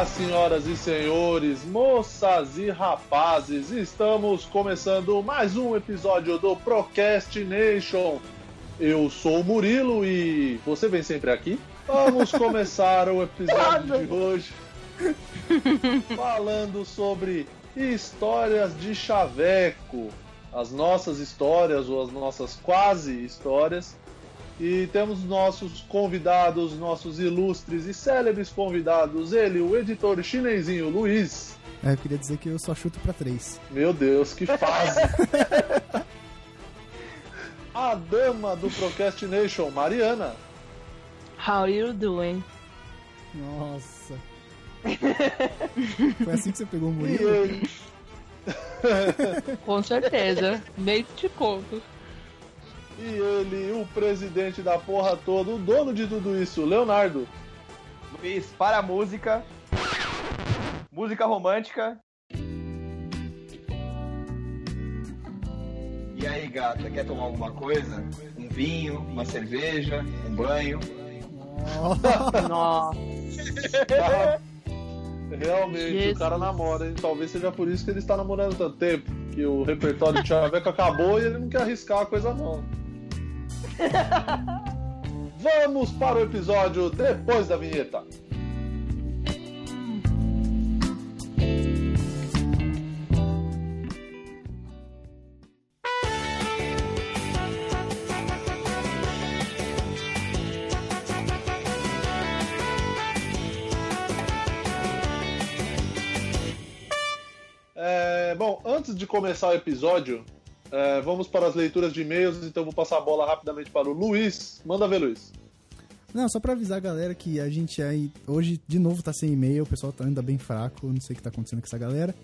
Olá, senhoras e senhores, moças e rapazes, estamos começando mais um episódio do Procrastination. Eu sou o Murilo e você vem sempre aqui. Vamos começar o episódio de hoje falando sobre histórias de chaveco, as nossas histórias ou as nossas quase histórias. E temos nossos convidados, nossos ilustres e célebres convidados. Ele, o editor chinesinho Luiz. É, eu queria dizer que eu só chuto pra três. Meu Deus, que fase! A dama do Procrastination, Mariana. How you doing? Nossa. Foi assim que você pegou o E Murilo? ele, Com certeza. Nem te conto. E ele, o presidente da porra toda, o dono de tudo isso, Leonardo. Luiz, para a música. Música romântica. E aí, gata, quer tomar alguma coisa? Um vinho, uma cerveja, um banho? Nossa. Realmente, Jesus. o cara namora, hein? Talvez seja por isso que ele está namorando tanto tempo. Que o repertório de Chaveco acabou e ele não quer arriscar a coisa não. Vamos para o episódio depois da vinheta. É, bom, antes de começar o episódio, é, vamos para as leituras de e-mails, então vou passar a bola rapidamente para o Luiz. Manda ver, Luiz. Não, só pra avisar a galera que a gente aí hoje de novo tá sem e-mail, o pessoal tá ainda bem fraco, não sei o que tá acontecendo com essa galera.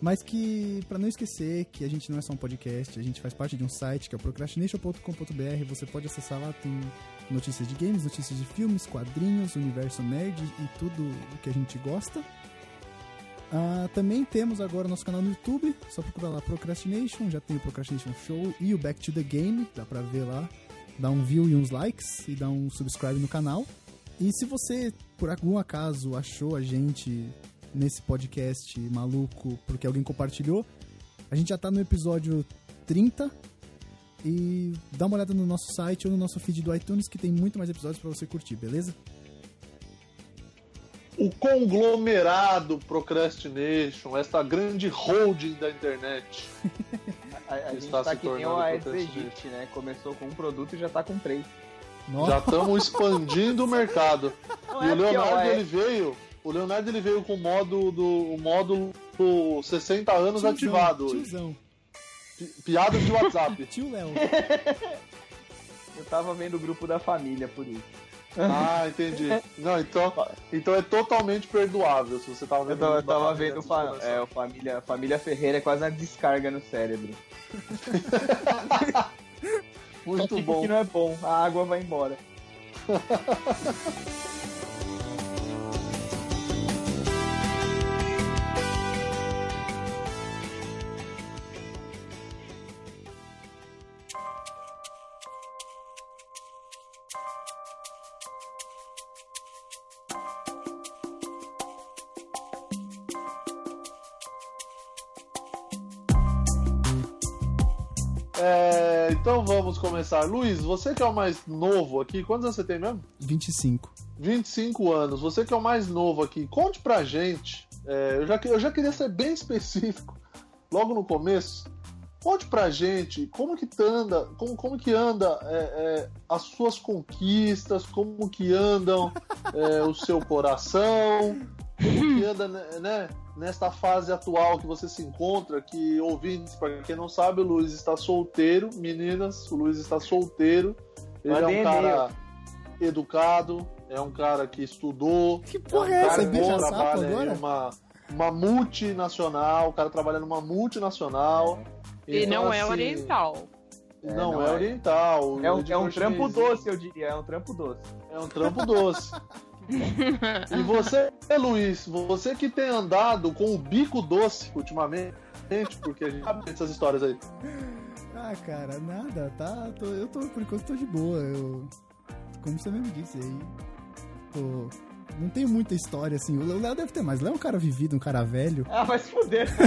Mas que, pra não esquecer que a gente não é só um podcast, a gente faz parte de um site que é o procrastination.com.br. Você pode acessar lá, tem notícias de games, notícias de filmes, quadrinhos, universo nerd e tudo o que a gente gosta. Ah, também temos agora nosso canal no YouTube, só procurar lá Procrastination, já tem o Procrastination Show e o Back to the Game, dá pra ver lá. Dá um view e uns likes e dá um subscribe no canal. E se você, por algum acaso, achou a gente nesse podcast maluco porque alguém compartilhou, a gente já tá no episódio 30 e dá uma olhada no nosso site ou no nosso feed do iTunes que tem muito mais episódios pra você curtir, beleza? O conglomerado Procrastination, essa grande holding da internet. A, a gente Está tá se que nem tornando o Aedes protestante. aegypti, né? Começou com um produto e já tá com três. Nossa, Já estamos expandindo o mercado. Não E é o Leonardo é- ele veio, o Leonardo ele veio com o modo do o módulo do 60 anos tiozão, ativado. Tiozão, Pi- Piada de WhatsApp. tio Léo. Eu tava vendo o grupo da família, por isso. Ah, entendi. Não, então, então é totalmente perdoável se você tava Eu vendo. tava, eu tava vendo fa é, o família, família Ferreira é quase uma descarga no cérebro. Muito bom. que não é bom, a água vai embora. É, então vamos começar. Luiz, você que é o mais novo aqui, quantos anos você tem mesmo? 25. 25 anos. Você que é o mais novo aqui, conte pra gente. é, eu, já, eu já queria ser bem específico logo no começo. Conte pra gente como que anda, como, como que anda é, é, as suas conquistas, como que andam é, o seu coração, anda né, né, nesta fase atual que você se encontra, que ouvintes, para quem não sabe, o Luiz está solteiro, meninas, o Luiz está solteiro, ele Mandem é um cara educado, é um cara que estudou, Que é um porra é essa? cara É trabalha agora? em uma, uma multinacional, o cara trabalha numa multinacional. E Então, não é assim, oriental. Não, É, não é, é. oriental. É um, é um trampo chinês- doce, eu diria. É um trampo doce. É um trampo doce. e você, Luiz, você que tem andado com o bico doce ultimamente, porque a gente sabe dessas histórias aí. Ah, cara, nada, tá? tô- eu tô, por enquanto, tô de boa. Eu, como você mesmo disse aí, tô não tenho muita história, assim. O Léo deve ter mais. O Léo é um cara vivido, um cara velho. Ah, vai se fuder, pô.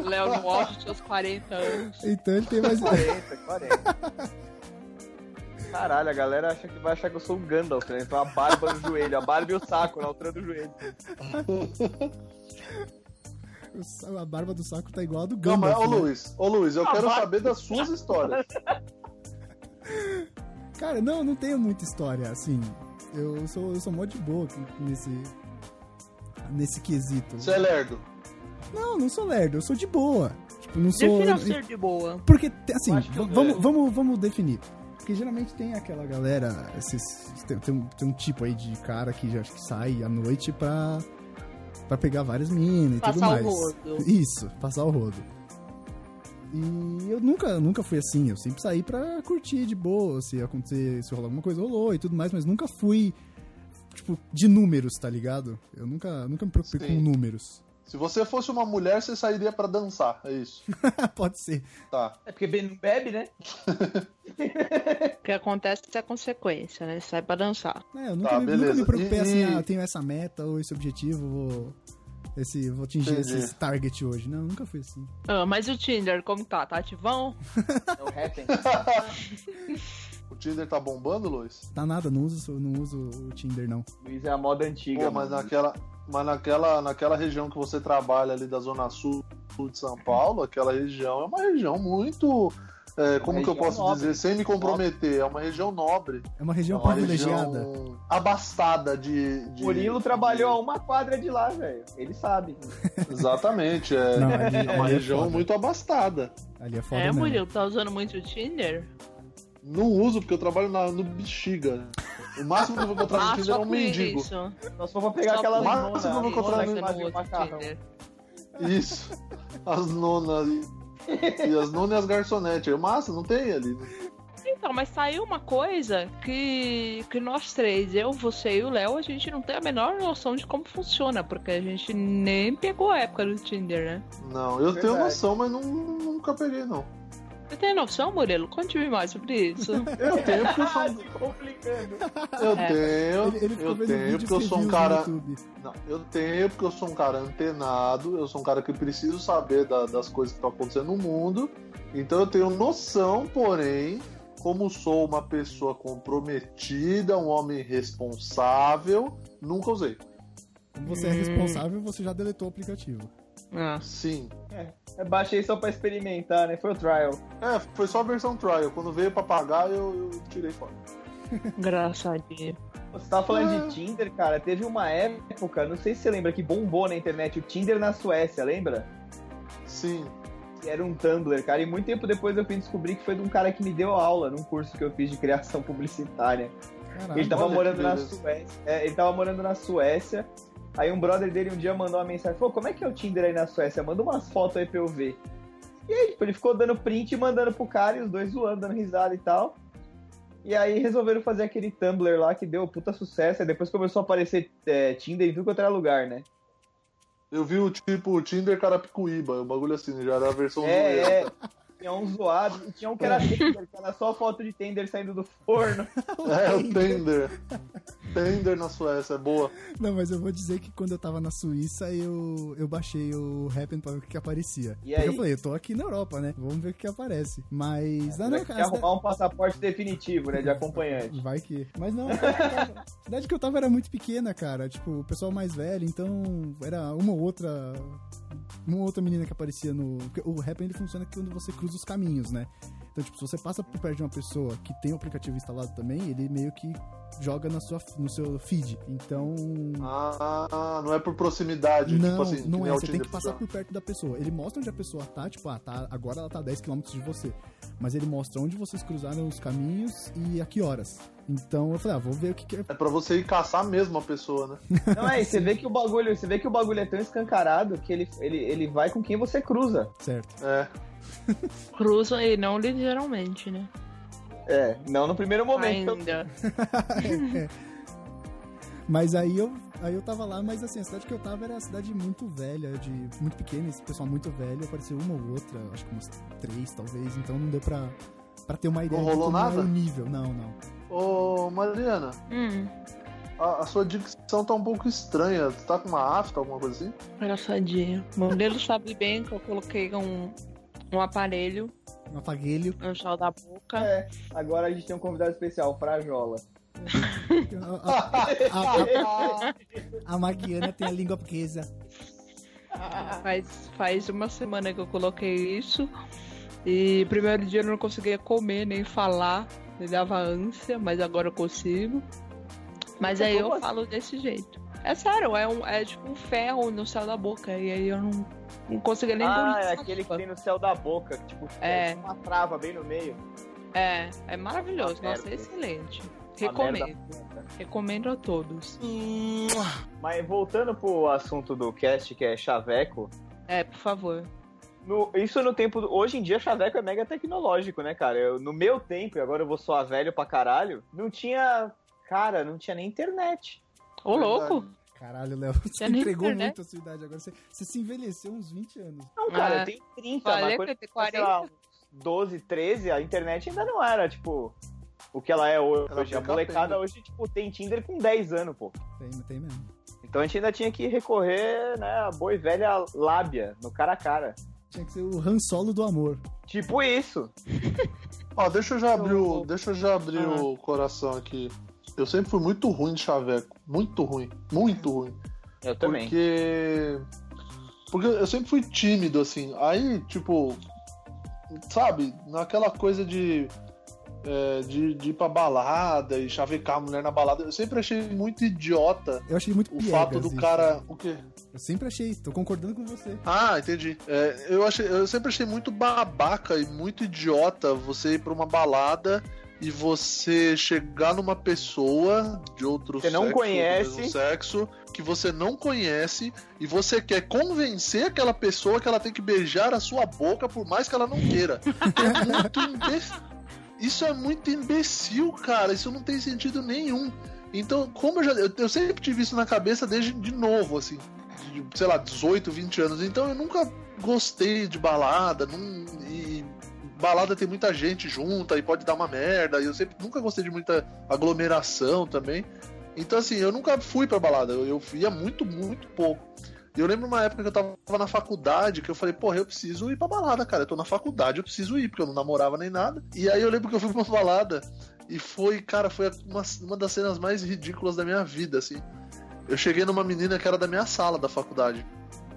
O Léo no auge dos seus 40 anos. Então ele tem mais. 40, 40. Caralho, a galera acha que vai achar que eu sou um Gandalf, né? Então a barba no joelho, a barba e o saco na altura do joelho. o A barba do saco tá igual a do Não, mas, Gandalf. ô né? Luiz, ô Luiz, eu Ah, quero vai. saber das suas histórias. Cara, não, não tenho muita história, assim. Eu sou, eu sou mó de boa nesse. Nesse quesito. Você é lerdo. Não, não sou lerdo, eu sou de boa. Tipo, não sou. Defina ser de boa. Porque, assim, vamos, vamos, vamos definir. Porque geralmente tem aquela galera, esses, tem, tem um, tem um tipo aí de cara que já que sai à noite pra, pra pegar várias minas e tudo Passar mais. o rodo. Isso, passar o rodo. E eu nunca, nunca fui assim, eu sempre saí pra curtir de boa, se acontecer, se rolar alguma coisa, rolou e tudo mais, mas nunca fui, tipo, de números, tá ligado? Eu nunca, nunca me preocupei Sim. com números. Se você fosse uma mulher, você sairia pra dançar, é isso. Pode ser. Tá. É porque bem não bebe, né? O que acontece é a consequência, né? Sai pra dançar. É, eu nunca, Tá, me, nunca me preocupei E- assim, e- ah, eu tenho essa meta ou esse objetivo, vou, esse, vou atingir Entendi. esse target hoje. Não, nunca fui assim. Ah, mas o Tinder, como tá? Tá ativão? É o Happen. O Tinder tá bombando, Luiz? Tá nada, não uso, não uso o Tinder, não. Luiz é a moda antiga. Pô, mas mano. naquela, mas naquela, naquela região que você trabalha ali da Zona Sul de São Paulo, aquela região é uma região muito. é, como que eu posso nobre. dizer? Sem me comprometer, é uma região nobre. É uma região É uma privilegiada. região abastada de. de Murilo trabalhou a uma quadra de lá, velho. Ele sabe. Exatamente, é, Não, ali, é uma é região muito abastada. Ali é foda É, mesmo. Murilo, tá usando muito o Tinder? Não uso porque eu trabalho na- no bexiga. né? O máximo que eu vou encontrar no Ah, Tinder é um mendigo. isso. Nós só vamos pegar Só aquela nona, vai nona encontrar que no- Você fazia não usa o macarrão. Tinder. Isso. As nonas. E, e as nonas e as garçonetes. É massa, não tem ali. né? Então, mas saiu uma coisa que, que nós três, eu, você e o Léo, a gente não tem a menor noção de como funciona, porque a gente nem pegou a época do Tinder, né? Não, eu tenho Verdade. noção, mas não, nunca peguei, não. Você tem noção, Murilo? Conte-me mais sobre isso. Eu tenho porque eu sou Ah, um, se complicando. eu É. tenho, Ele, ele eu tenho porque eu sou um cara, não, eu tenho porque eu sou um cara antenado, eu sou um cara que preciso saber da- das coisas que estão acontecendo no mundo. Então eu tenho noção, porém, como sou uma pessoa comprometida, um homem responsável, nunca usei. Como você é Hum. responsável, você já deletou o aplicativo. Ah, Sim. Eu baixei só pra experimentar, né? Foi o trial. É, foi só a versão trial. Quando veio pra pagar, eu, eu tirei fora. engraçadinho. Você tava falando Ah. de Tinder, cara. Teve uma época, não sei se você lembra, que bombou na internet o Tinder na Suécia, lembra? Sim. Que Era um Tumblr, cara. E muito tempo depois eu fui descobrir que foi de um cara que me deu aula num curso que eu fiz de criação publicitária. Caralho. Ele tava morando na. Suécia. É, ele tava morando na Suécia. Aí um brother dele um dia mandou uma mensagem: Pô, como é que é o Tinder aí na Suécia? Manda umas fotos aí pra eu ver. E aí, tipo, ele ficou dando print e mandando pro cara, e os dois zoando, dando risada e tal. E aí resolveram fazer aquele Tumblr lá que deu puta sucesso. Aí depois começou a aparecer é, Tinder em tudo quanto era lugar, né? Eu vi o tipo Tinder Carapicuíba, o bagulho assim, já era a versão É, zoeira. é. Tinha um zoado, e tinha um que era Tinder, que era só foto de Tinder saindo do forno. É, o Tender. Tender na Suécia, é boa. Não, mas eu vou dizer que quando eu tava na Suíça, eu, eu baixei o Happen pra ver o que, que aparecia. E Porque aí? eu falei, eu tô aqui na Europa, né? Vamos ver o que, que aparece. Mas. Vai não, ter que arrumar um passaporte definitivo, né? De acompanhante. Vai que. Mas não, a cidade que eu tava- a cidade que eu tava era muito pequena, cara. Tipo, o pessoal mais velho, então era uma ou outra. Uma ou outra menina que aparecia no. porque O Happn ele funciona quando você cruza os caminhos, né? Então, tipo, se você passa por perto de uma pessoa que tem o aplicativo instalado também, ele meio que joga na sua, no seu feed. Então. Ah, não é por proximidade, Não, tipo assim. não é. o Você tem que passar por perto da pessoa. Ele mostra onde a pessoa tá, tipo, ah, tá, agora ela tá a 10km de você. Mas ele mostra onde vocês cruzaram os caminhos e a que horas. Então eu falei, ah, vou ver o que, que é. É pra você ir caçar mesmo a pessoa, né? Não é, e você vê que o bagulho, você vê que o bagulho é tão escancarado que ele, ele, ele vai com quem você cruza. Certo. É. Cruzam e não literalmente, né? É, não no primeiro momento. Ainda. Mas aí eu, aí eu tava lá, mas assim, a cidade que eu tava era uma cidade muito velha, de muito pequena, esse pessoal muito velho, apareceu uma ou outra, acho que umas três talvez, então não deu pra, pra ter uma ideia Não de rolou é nada? o nível. Não, não. Ô, Mariana, Hum. A, a sua dicção tá um pouco estranha. Tu tá com uma afta, alguma coisa assim? Engraçadinho. O modelo sabe bem que eu coloquei um, um aparelho Um apaguelho. no chão da boca. É, agora a gente tem um convidado especial, Frajola. A, a, a, a Maguiana tem a língua presa. Faz, faz uma semana que eu coloquei isso. E primeiro dia eu não conseguia comer nem falar. Me dava ânsia, mas agora eu consigo. Mas aí eu falo desse jeito. É sério, é, um, é tipo um ferro no céu da boca. E aí eu não, não conseguia nem Ah, é aquele que tem no céu da boca, que tipo, É. é uma trava bem no meio. É, é maravilhoso. Uma Nossa, é excelente. Recomendo. Recomendo a todos. Mas voltando pro assunto do cast, que é chaveco, É, por favor. no- isso no tempo. do- hoje em dia, chaveco é mega tecnológico, né, cara? Eu- no meu tempo, e agora eu vou soar velho pra caralho, não tinha. Cara, não tinha nem internet. Ô, louco! Caralho, Léo, você entregou internet. muito a sua idade agora. Você, você se envelheceu uns 20 anos. Não, cara, Ah, eu tenho 30, falei mas quando eu tenho eu tinha, sei 40. lá, uns 12, 13, a internet ainda não era, tipo, o que ela é hoje. Era a molecada hoje, tipo, tem Tinder com 10 anos, pô. Tem, tem mesmo. Então a gente ainda tinha que recorrer, né, a boa e velha lábia, no cara a cara. Tinha que ser o Han Solo do amor. Tipo isso. Ó, deixa eu já abrir, o, deixa eu já abrir Ah. o coração aqui. Eu sempre fui muito ruim de chaveco. Muito ruim. Muito ruim. Eu Porque. Porque eu sempre fui tímido, assim. Aí, tipo. Sabe, naquela coisa de. é, de, de ir pra balada e chavecar a mulher na balada. Eu sempre achei muito idiota Eu achei muito o fato do isso. cara. O quê? Eu sempre achei, tô concordando com você. Ah, entendi. É, eu, achei, eu sempre achei muito babaca e muito idiota você ir pra uma balada e você chegar numa pessoa de outro Você não sexo, do conhece. sexo, que você não conhece e você quer convencer aquela pessoa que ela tem que beijar a sua boca por mais que ela não queira. É muito imbecil. Isso é muito imbecil, cara. Isso não tem sentido nenhum. Então, como eu já. Eu, eu sempre tive isso na cabeça desde de novo, assim. De, sei lá, 18, 20 anos. Então eu nunca gostei de balada. Não, e balada tem muita gente junta e pode dar uma merda. E eu sempre nunca gostei de muita aglomeração também. Então, assim, eu nunca fui pra balada. Eu, eu ia muito, muito pouco. E eu lembro uma época que eu tava na faculdade que eu falei, porra, eu preciso ir pra balada, cara. Eu tô na faculdade, eu preciso ir, porque eu não namorava nem nada. E aí eu lembro que eu fui pra uma balada e foi, cara, foi uma, uma das cenas mais ridículas da minha vida, assim. Eu cheguei numa menina que era da minha sala da faculdade.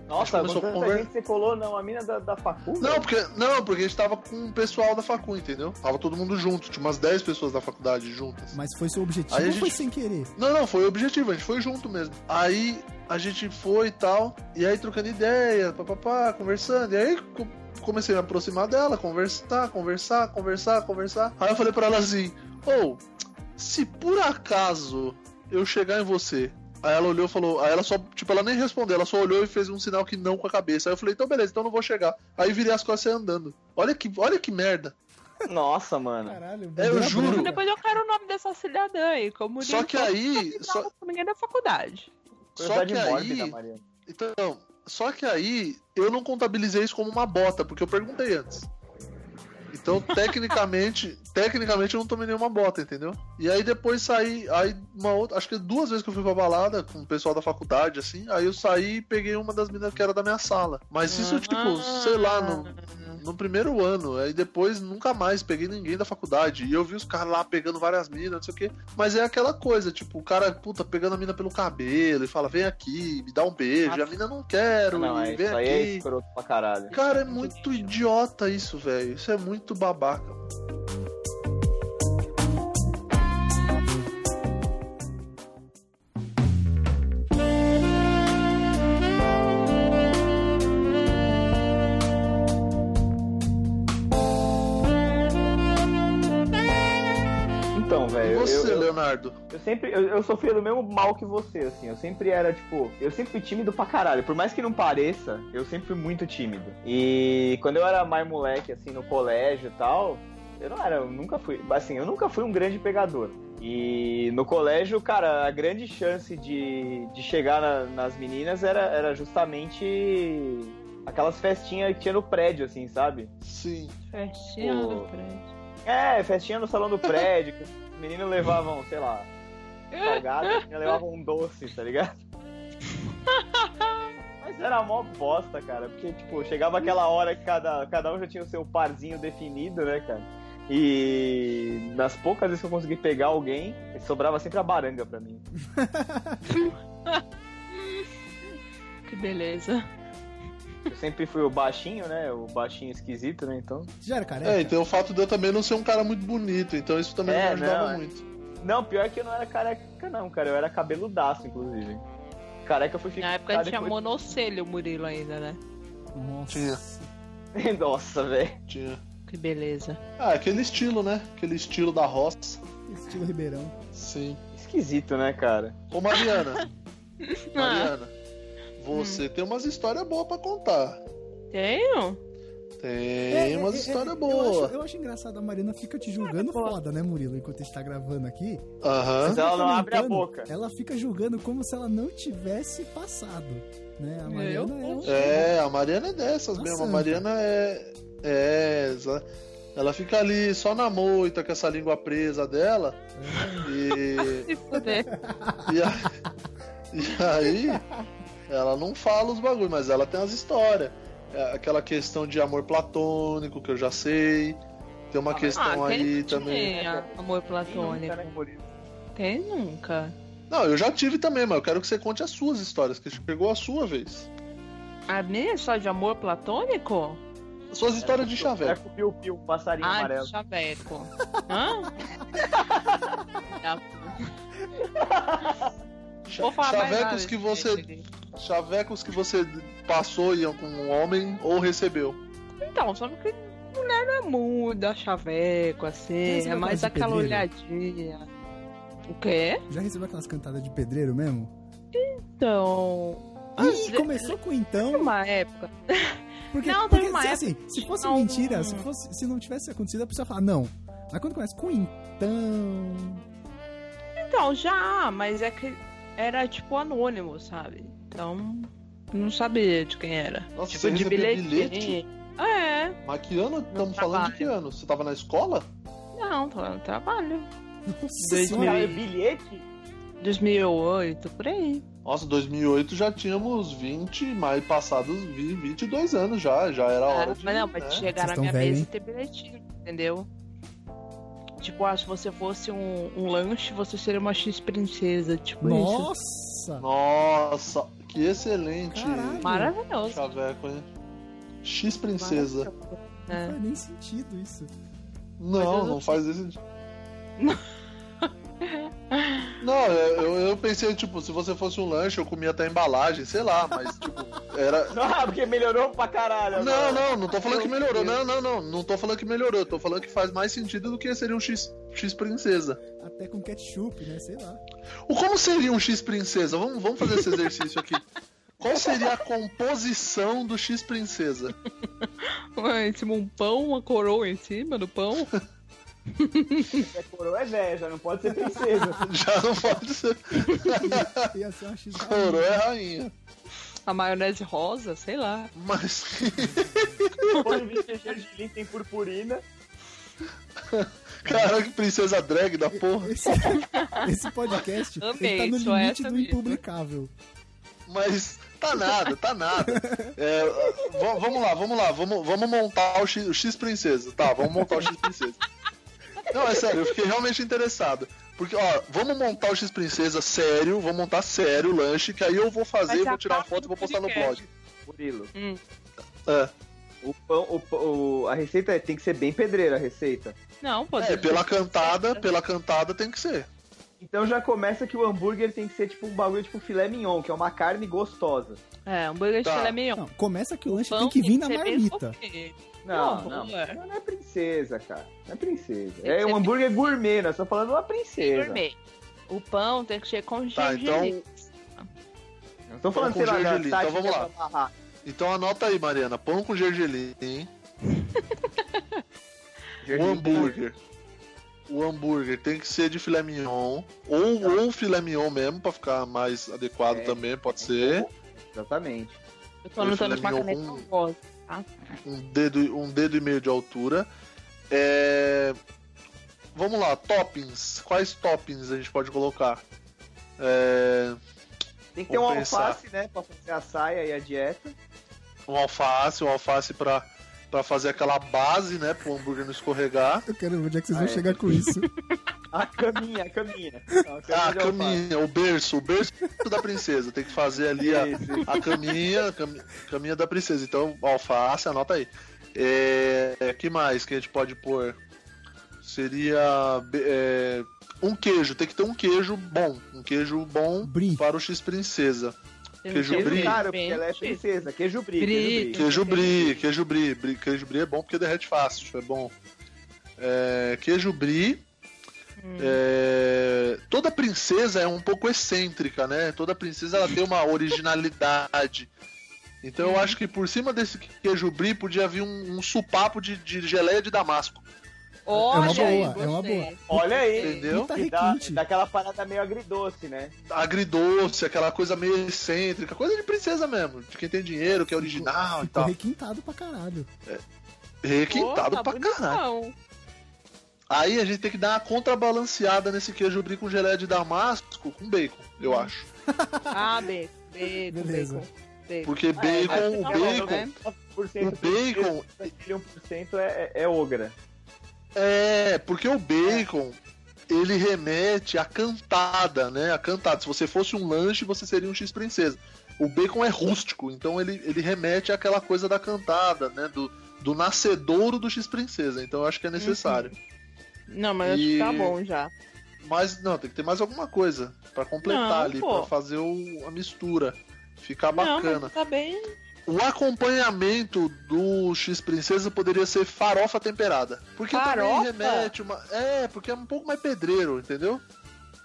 Nossa, começou com a conver- gente você colou, não, a mina da, da facu? Não, velho? porque, não, porque a gente tava com o pessoal da facu, entendeu? Tava todo mundo junto, tinha umas 10 pessoas da faculdade juntas. Mas foi seu objetivo Aí ou foi gente- sem querer? Não, não, foi o objetivo, a gente foi junto mesmo. Aí a gente foi e tal, e aí trocando ideia, papapá, conversando, e aí co- comecei a me aproximar dela, conversar, conversar, conversar, conversar. Aí eu falei pra ela assim: Ô, se por acaso eu chegar em você. Aí ela olhou e falou, aí ela só, tipo, ela nem respondeu, ela só olhou e fez um sinal que não com a cabeça. Aí eu falei, então beleza, então eu não vou chegar. Aí virei as costas e andando. Olha que, olha que merda. Nossa, mano. Caralho, É, eu juro. Depois eu quero o nome dessa cidadã aí. Como Só que aí, só, engano, é da faculdade. só que aí. Então, só que aí eu não contabilizei isso como uma bota, porque eu perguntei antes. Então, tecnicamente, tecnicamente eu não tomei nenhuma bota, entendeu? E aí depois saí, aí uma outra, acho que duas vezes que eu fui pra balada com o pessoal da faculdade, assim, aí eu saí e peguei uma das meninas que era da minha sala. Mas isso, tipo, sei lá, no, no primeiro ano, aí depois nunca mais peguei ninguém da faculdade. E eu vi os caras lá pegando várias minas, não sei o quê. Mas é aquela coisa, tipo, o cara, puta, pegando a mina pelo cabelo e fala, vem aqui, me dá um beijo. E a mina não quero, Não, e é, vem é aqui. escroto pra caralho. Cara, é muito idiota isso, velho. Isso é muito babaca. Velho, eu, você, eu, Leonardo? eu sempre, eu, eu sofria do mesmo mal que você, assim, eu sempre era, tipo, eu sempre fui tímido pra caralho, por mais que não pareça, eu sempre fui muito tímido. E quando eu era mais moleque, assim, no colégio e tal, eu não era, eu nunca fui, assim, eu nunca fui um grande pegador. E no colégio, cara, a grande chance de, de chegar na- nas meninas era, era justamente aquelas festinhas que tinha no prédio, assim, sabe? Sim. Festinha do prédio. É, festinha no salão do prédio, meninos levavam, sei lá, salgado, a menina levava um doce, tá ligado? Mas era mó bosta, cara, porque, tipo, chegava aquela hora que cada, cada um já tinha o seu parzinho definido, né, cara? E nas poucas vezes que eu consegui pegar alguém, sobrava sempre a baranga pra mim. Que beleza. Eu sempre fui o baixinho, né? O baixinho esquisito, né? Então. Já era careca? É, então o fato de eu também não ser um cara muito bonito, então isso também É, não ajudava não, é. muito. Não, pior que eu não era careca, não, cara. Eu era cabeludaço, inclusive. Careca eu fui ficar. Na época tinha depois- monocelho o Murilo ainda, né? Nossa. Tinha. Nossa, velho. Tinha. Que beleza. Ah, aquele estilo, né? Aquele estilo da roça. Estilo Ribeirão. Sim. Esquisito, né, cara? Ô, Mariana. Ah, Mariana. Hum. Você tem umas histórias boas pra contar. tenho? Tem umas histórias É, Eu boas. acho, eu acho engraçado, a Marina fica te julgando foda, né, Murilo? Enquanto a gente tá gravando aqui. Aham. Mas ela não abre a boca. Ela fica julgando como se ela não tivesse passado. Né? A Mariana é, um... É, a Mariana é dessas Uma mesmo. A. Mariana é. É. Ela fica ali só na moita com essa língua presa dela. E. Se fuder. E, a- e aí, ela não fala os bagulhos, mas ela tem as histórias. É aquela questão de amor platônico, que eu já sei. Tem uma questão ah, quem aí também. amor Nunca, platônico? né, Murilo? Quem nunca? Não, eu já tive também, mas eu quero que você conte as suas histórias, que chegou a sua vez. A minha é só de amor platônico? Suas histórias de chaveco. com o piu-piu, passarinho Ah, amarelo. de chaveco. Hã? Vou falar nada Chavecos que você. Chavecos que você passou iam com um homem ou recebeu. Então, só que mulher não é muda, chaveco, assim. É mais aquela pedreiro? olhadinha. O quê? Já recebeu aquelas cantadas de pedreiro mesmo? Então. Ih, ve- começou com então. Uma época. Porque, Não, porque uma se, época assim, se fosse não- mentira, se, fosse, se não tivesse acontecido, a pessoa fala, não. Mas quando começa com então. Então, já, mas é que era tipo anônimo, sabe? Então, não sabia de quem era. Nossa, tipo, você de bilhete. bilhete? É, Mas que ano? Estamos falando de que ano? Você tava na escola? não, tô no trabalho. Nossa senhora. bilhete? 2008, por aí. Nossa, 2008 já tínhamos 20, mais passados vi- 22 anos já, já era hora Ah, de... mas não, né? mas chegar Vocês na minha velho, mesa hein? e ter bilhetinho, entendeu? Tipo, ah, se você fosse um, um lanche, você seria uma X-princesa, tipo isso. Nossa! Nossa, que excelente Caralho. Maravilhoso. chaveco, hein? X Princesa. Não É. faz nem sentido isso. Não, não faz esse... Não, eu, eu pensei, tipo, se você fosse um lanche, eu comia até a embalagem, sei lá, mas, tipo, era... Ah, porque melhorou pra caralho. Não, agora. não, não tô falando que melhorou. Não, não, não. Não tô falando que melhorou. Tô falando que faz mais sentido do que seria um X, X princesa. Até com ketchup, né? Sei lá. O como seria um X princesa? Vamos, vamos fazer esse exercício aqui. Qual seria a composição do X princesa? Ué, em cima um pão, uma coroa em cima do pão. É coroa é velha, já não pode ser princesa. Já não pode ser. Ia ser uma X Coroa é rainha. A maionese rosa, sei lá. Mas. Pode vir que gergelim tem purpurina. Cara, que princesa drag da porra. Esse, esse podcast Amei, ele tá no limite do impublicável. Mas tá nada, tá nada. É, vamos lá, vamos lá, vamos, vamos montar o X, o X Princesa. Tá, vamos montar o X Princesa. Não, é sério, eu fiquei realmente interessado. Porque, ó, vamos montar o X Princesa sério, vamos montar sério o lanche, que aí eu vou fazer, vou tirar foto e vou postar no blog. Murilo, Hum. É, o pão, o, o- a receita tem que ser bem pedreira, a receita. Não, pode é, ser. pela cantada, pela cantada tem que ser. Então já começa que o hambúrguer tem que ser tipo um bagulho tipo filé mignon, que é uma carne gostosa. É, hambúrguer de Tá. filé mignon. Não, começa que o lanche Pão tem que vir na ser bem marmita. Não, Não, não, ué. não, é princesa, cara. Não é princesa. Tem É um hambúrguer gourmet, nós estamos falando de uma princesa. Gourmet. O pão tem que ser com Tá, gergelim. então, Não tô falando, com sei lá, gergelim, então Tati vamos lá. Então anota aí, Mariana. Pão com gergelim, hein? O hambúrguer. O hambúrguer tem que ser de filé mignon. Ou, ou filé mignon mesmo, pra ficar mais adequado É. também, pode ser. Exatamente. Eu tô anotando uma caneta com-. Um dedo, um dedo e meio de altura. É... Vamos lá, toppings. Quais toppings a gente pode colocar? É, Tem que ter um pensar. alface, né? Pra fazer a saia e a dieta. um alface, um alface pra, pra fazer aquela base, né? Pro hambúrguer não escorregar. Eu quero ver onde é que vocês vão Ah, é. chegar com isso. A caminha, a caminha. Não, Ah, a caminha, o berço, o berço da princesa. Tem que fazer ali a, a caminha, a cami- caminha da princesa. Então, alface, anota aí. É, que mais que a gente pode pôr? Seria é, um queijo, tem que ter um queijo bom, um queijo bom Brie. para o X princesa. Queijo Queijo brie. caro, porque ela é princesa. Queijo brie. Brie. Queijo brie. Queijo brie, queijo brie, brie, queijo brie é bom porque derrete fácil, é bom. É, queijo brie, Hum. É, toda princesa é um pouco excêntrica, né? Toda princesa ela tem uma originalidade. Então eu acho que por cima desse queijo brie podia vir um, um supapo de, de geleia de damasco. Olha boa, aí, é uma boa. Olha aí. Entendeu? Puta E dá, requinte. dá aquela parada meio agridoce, né? Agridoce, aquela coisa meio excêntrica, coisa de princesa mesmo, de quem tem dinheiro, que é original e Ficou tal. requintado pra caralho. Requintado Pô, tá pra caralho. Aí a gente tem que dar uma contrabalanceada nesse queijo brie com geleia de damasco com bacon, eu acho. Ah, bacon, bacon, Beleza. bacon. bacon. Porque mas bacon, o tá bom, bacon, né? 9% o bacon, daquele 1% é, é, é ogra. É, porque o bacon, ele remete à cantada, né? A cantada. Se você fosse um lanche, você seria um X-Princesa. O bacon é rústico, então ele, ele remete àquela coisa da cantada, né? Do, do nascedouro do X-Princesa. Então eu acho que é necessário. Não, mas acho que tá bom já. Mas não, tem que ter mais alguma coisa pra completar Não, ali, pô. pra fazer o- a mistura. Ficar Não, bacana. mas tá bem. O acompanhamento do X-Princesa poderia ser farofa temperada. Porque Farofa? também remete uma. É, porque é um pouco mais pedreiro, entendeu?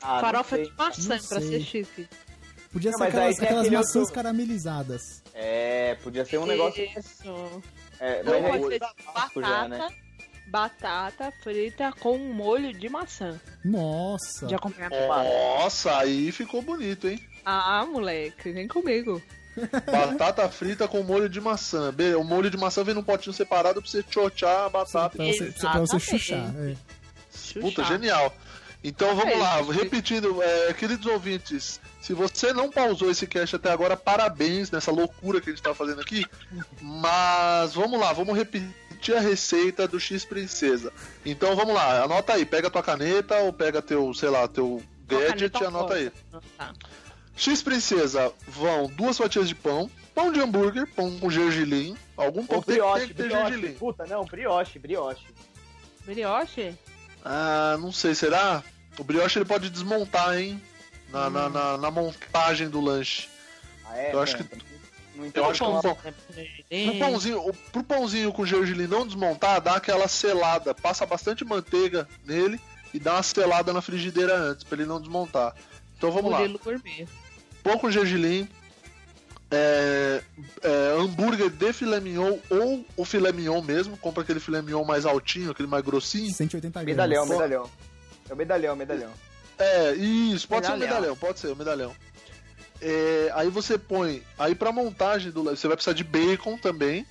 Ah, não Farofa de maçã Não pra ser chique. Podia Não, ser aquelas, aquelas aquele maçãs outro- caramelizadas. É, podia ser um negócio. Isso. É, Ou mas pode é ser Damasco batata, já, né? Batata frita com molho de maçã. Nossa. De acompanhamento. Nossa, aí ficou bonito, hein? Ah, moleque, vem comigo. Batata frita com molho de maçã. O molho de maçã vem num potinho separado pra você chochar a batata. Pra você, pra você chuchar. é. Puta, genial. Então vamos É, lá, repetindo, é, queridos ouvintes, se você não pausou esse cast até agora, parabéns nessa loucura que a gente tá fazendo aqui. Mas vamos lá, vamos repetir a receita do X Princesa. Então vamos lá, anota aí, pega tua caneta ou pega teu, sei lá, teu gadget e anota aí. Tá. X Princesa vão duas fatias de pão, pão de hambúrguer, pão com gergelim, algum pão que tem, brioche, que ter brioche. gergelim. Puta, não, brioche, brioche. Brioche? Ah, não sei, será? O brioche ele pode desmontar, hein? Na, na, na, na montagem do lanche. Ah, é? Eu acho Não, que- Não Eu acho que pão, pro, pãozinho, o- pro pãozinho com gergelim não desmontar, dá aquela selada. Passa bastante manteiga nele e dá uma selada na frigideira antes, pra ele não desmontar. Então vamos lá. Gourmet. Com gergelim, é, é, hambúrguer de filé mignon ou o filé mignon mesmo. Compra aquele filé mignon mais altinho, aquele mais grossinho. 180 gramas. Medalhão, medalhão. É o medalhão, medalhão. É, isso, pode ser o Medalhão. medalhão, pode ser o medalhão. É, aí você põe, aí pra montagem do você vai precisar de bacon também,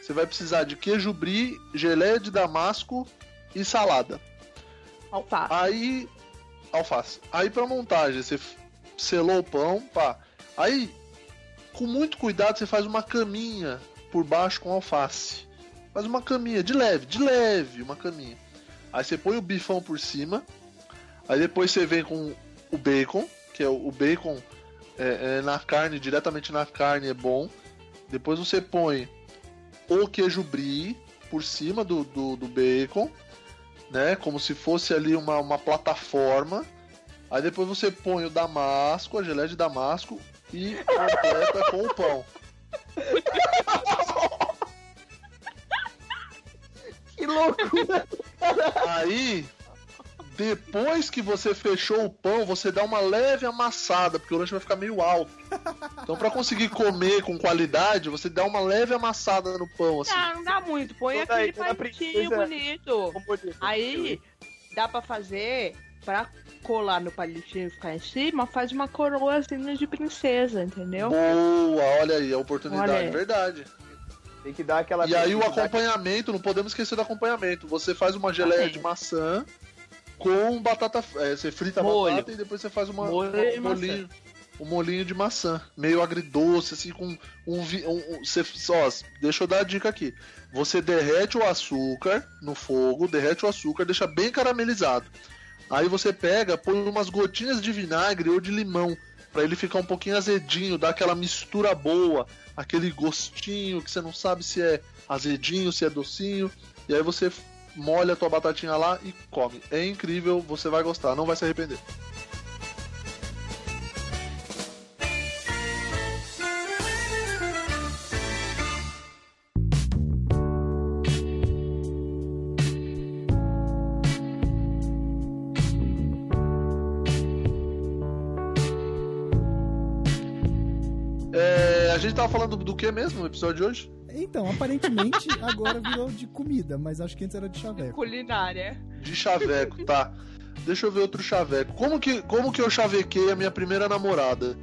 você vai precisar de queijo brie, geleia de damasco e salada. Alface. Aí, alface. Aí pra montagem, você selou o pão, pá. Aí, com muito cuidado, você faz uma caminha por baixo com alface. Faz uma caminha, de leve, de leve, uma caminha. Aí você põe o bifão por cima. Aí depois você vem com o bacon, que é o, bacon é, é na carne, diretamente na carne é bom. Depois você põe o queijo brie por cima do, do, do bacon né? Como se fosse ali uma, uma plataforma. Aí depois você põe o damasco, a geleia de damasco e completa com o pão. Que loucura! Aí, depois que você fechou o pão, você dá uma leve amassada, porque o lanche vai ficar meio alto. Então, pra conseguir comer com qualidade, você dá uma leve amassada no pão, assim. Ah, não dá muito. Põe Toda- aquele palitinho princesa- bonito. Aí, dá pra fazer, pra colar no palitinho e ficar em cima, faz uma coroazinha de princesa, entendeu? Boa, olha aí a oportunidade, aí. verdade. Tem que dar aquela. E aí o acompanhamento, não podemos esquecer do acompanhamento. Você faz uma geleia de maçã com batata. é, você frita a Molho. batata e depois você faz uma, Molho um maçã. molinho. Um molinho de maçã, meio agridoce, assim, com um. vi- um, um você, ó, deixa eu dar a dica aqui. Você derrete o açúcar no fogo, derrete o açúcar, deixa bem caramelizado. Aí você pega, põe umas gotinhas de vinagre ou de limão, pra ele ficar um pouquinho azedinho, dar aquela mistura boa, aquele gostinho que você não sabe se é azedinho, se é docinho. E aí você molha a tua batatinha lá e come. É incrível, você vai gostar, não vai se arrepender. Tava falando do que mesmo no episódio de hoje? Então, aparentemente, agora virou de comida, mas acho que antes era de chaveco. Culinária. De chaveco, tá. Deixa eu ver outro chaveco. Como que, como que eu chavequei a minha primeira namorada?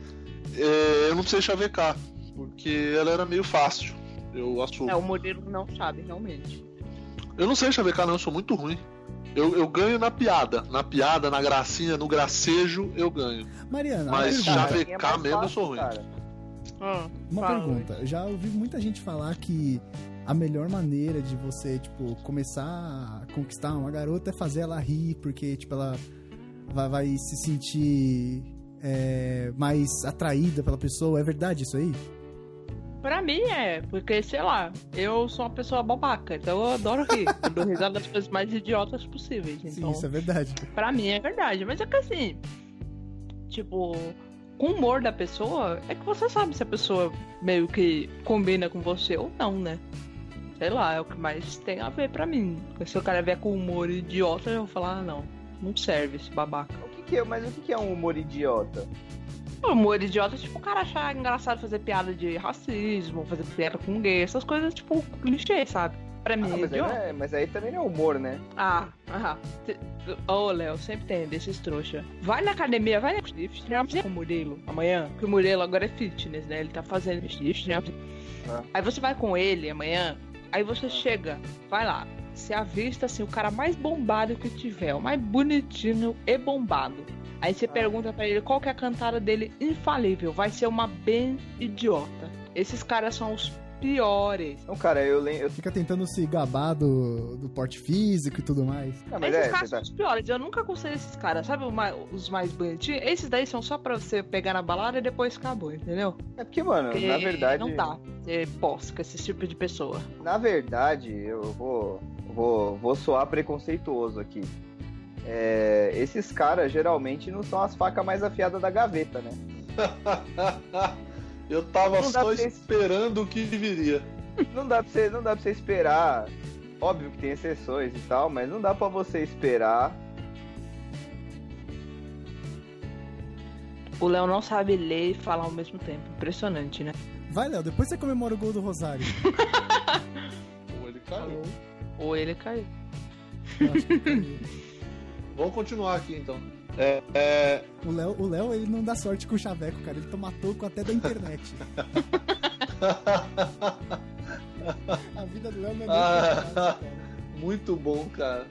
É, eu não sei chavecar, porque ela era meio fácil. Eu assumo. É, o Murilo não sabe, realmente. Eu não sei chavecar, não, eu sou muito ruim. Eu, eu ganho na piada. Na piada, na gracinha, no gracejo, eu ganho. Mariana, Mas chavecar mesmo, eu sou ruim. Ah, Uma fala, pergunta. Já ouvi muita gente falar que a melhor maneira de você, tipo, começar a conquistar uma garota é fazer ela rir, porque, tipo, ela vai, vai se sentir é, mais atraída pela pessoa. É verdade isso aí? Pra mim é, porque, sei lá, eu sou uma pessoa babaca, então eu adoro rir. Eu dou risada das coisas mais idiotas possíveis. Sim, Então, isso é verdade. pra mim é verdade. Mas é que assim, tipo, com o humor da pessoa, é que você sabe se a pessoa meio que combina com você ou não, né? Sei lá, é o que mais tem a ver pra mim. Se o cara vier com humor idiota, eu vou falar, ah, não, não serve esse babaca. O que que é, mas o que que é um humor idiota? O humor idiota é tipo o cara achar engraçado fazer piada de racismo, fazer piada com gay, essas coisas tipo clichê, sabe? Pra mim, Ah, mas, aí é- mas aí também não é humor, né? Ah, aham. Ô, Léo, sempre tem desses trouxa. Vai na academia, vai na né? com o Murilo amanhã. Que o Murilo agora é fitness, né? Ele tá fazendo shift, né? Ah. Aí você vai com ele amanhã, aí você chega, vai lá. Você avista assim, o cara mais bombado que tiver, o mais bonitinho e bombado. Aí você Ah. pergunta pra ele qual que é a cantada dele infalível. Vai ser uma bem idiota. Esses caras são os piores. Não, cara, eu lembro. Fica tentando se gabar do, do porte físico e tudo mais. Não, mas esses é, caras você são os piores. Eu nunca gostei desses caras. Sabe os mais bonitinhos? Esses daí são só pra você pegar na balada e depois acabou, entendeu? é porque, mano, Porque na verdade. não dá ser boss com esse tipo de pessoa. Na verdade, eu vou, vou, vou soar preconceituoso aqui. É, esses caras geralmente não são as facas mais afiadas da gaveta, né? eu tava Não só esperando o que viria. Não dá pra você, não dá pra você esperar. Óbvio que tem exceções e tal, mas não dá pra você esperar. O Léo não sabe ler e falar ao mesmo tempo. Impressionante, né? Vai, Léo, depois você comemora o gol do Rosário. Ou ele caiu. Ou ele caiu. Eu acho que caiu. Vamos continuar aqui então. É, é, O Léo, o Léo, ele não dá sorte com o chaveco, cara. Ele toma toco até da internet. A vida do Léo não é nem Ah. fácil. Muito bom, cara.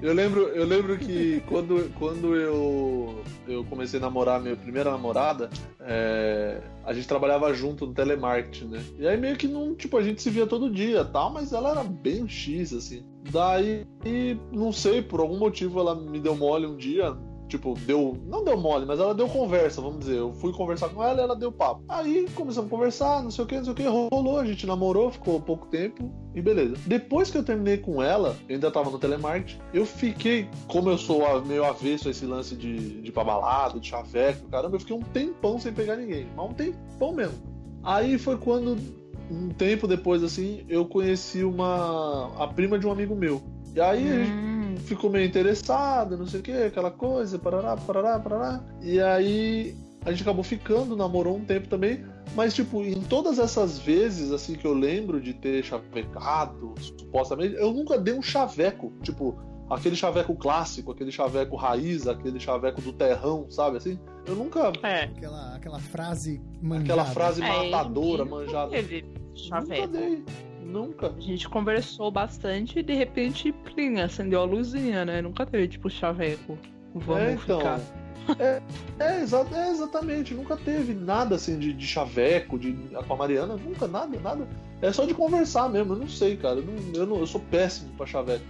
Eu lembro, eu lembro que quando, quando eu, eu comecei a namorar minha primeira namorada, é, a gente trabalhava junto no telemarketing, né? E aí meio que não, tipo, a gente se via todo dia, tal, mas ela era bem X, assim. Daí, não sei, por algum motivo ela me deu mole um dia, tipo, deu. Não deu mole, mas ela deu conversa, vamos dizer. Eu fui conversar com ela ela deu papo. Aí começamos a conversar, não sei o que, não sei o que, rolou, a gente namorou, ficou pouco tempo e beleza. Depois que eu terminei com ela, eu ainda tava no telemarketing, eu fiquei, como eu sou meio avesso a esse lance de, de balada, de chaveco, caramba, eu fiquei um tempão sem pegar ninguém, mas um tempão mesmo. Aí foi quando, um tempo depois, assim, eu conheci uma. a prima de um amigo meu. E aí a gente Hum, ficou meio interessado, não sei o que, aquela coisa, parará, parará, parará. E aí a gente acabou ficando, namorou um tempo também. Mas, tipo, em todas essas vezes, assim, que eu lembro de ter chavecado, supostamente, eu nunca dei um chaveco. Tipo, aquele chaveco clássico, aquele chaveco raiz, aquele chaveco do terrão, sabe assim? Eu nunca. é. Aquela, aquela frase manjada. Aquela frase É, matadora, manjada. Teve Nunca chaveco. dei. Nunca. A gente conversou bastante e de repente, plim, acendeu a luzinha, né? Nunca teve, tipo, chaveco. Vamos é, então. ficar. É, é, exa- é, exatamente, nunca teve nada assim de, de chaveco, de com a Mariana, nunca, nada, nada. É só de conversar mesmo, eu não sei, cara. Eu, não- eu, não- eu sou péssimo pra chaveco.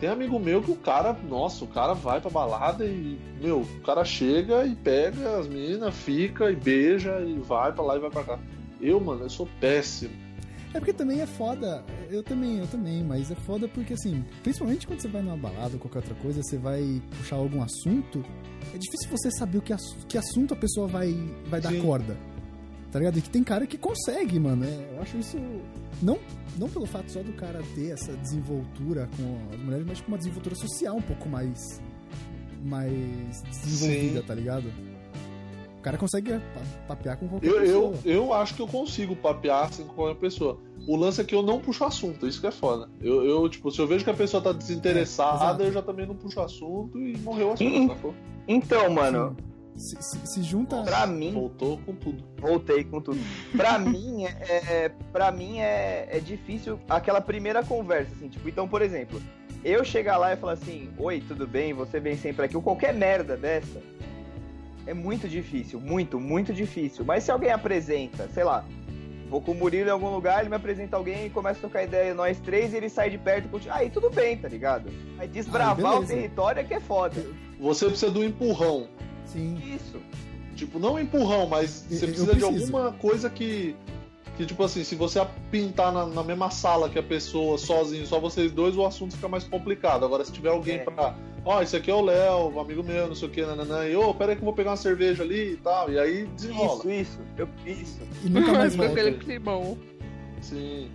Tem amigo meu que o cara, nossa, o cara vai pra balada e, meu, o cara chega e pega as meninas, fica e beija e vai pra lá e vai pra cá. Eu, mano, eu sou péssimo. É porque também é foda. Eu também, eu também, mas é foda porque assim, principalmente quando você vai numa balada ou qualquer outra coisa, você vai puxar algum assunto, é difícil você saber o que, que assunto a pessoa vai, vai dar Sim. corda. Tá ligado? E que tem cara que consegue, mano. É, eu acho isso. Não, não pelo fato só do cara ter essa desenvoltura com as mulheres, mas com uma desenvoltura social um pouco mais. mais desenvolvida, Sim. tá ligado? O cara consegue pa- papear com qualquer Eu, eu, pessoa. eu acho que eu consigo papear assim com qualquer pessoa. O lance é que eu não puxo assunto, isso que é foda. Eu, eu, tipo, se eu vejo que a pessoa tá É, desinteressada, exato. eu já também não puxo assunto e morreu o assunto, Hum. sacou? Então, mano, Se, se- se junta. pra mim, Voltou com tudo. voltei com tudo. Pra mim, é, é, pra mim é, é difícil aquela primeira conversa, assim, tipo, então, por exemplo, eu chegar lá e falar assim, oi, tudo bem, você vem sempre aqui, ou qualquer merda dessa, é muito difícil, muito, muito difícil. Mas se alguém apresenta, sei lá, vou com o Murilo em algum lugar, ele me apresenta alguém e começa a trocar ideia, nós três, e ele sai de perto e continua. Aí tudo bem, tá ligado? Mas desbravar o beleza. território é que é foda. Você precisa do empurrão. Sim. Isso. Tipo, não empurrão, mas você precisa de alguma coisa que. Que, tipo assim, se você pintar na, na mesma sala que a pessoa sozinho, só vocês dois, o assunto fica mais complicado. Agora, se tiver alguém É. pra. Ó, esse aqui é o Léo, um amigo meu, não sei o que, nananã. E, ô, pera aí que eu vou pegar uma cerveja ali e tal. E aí desenrola. Isso, isso. Eu, isso. E nunca mais Foi aquele climão. Sim.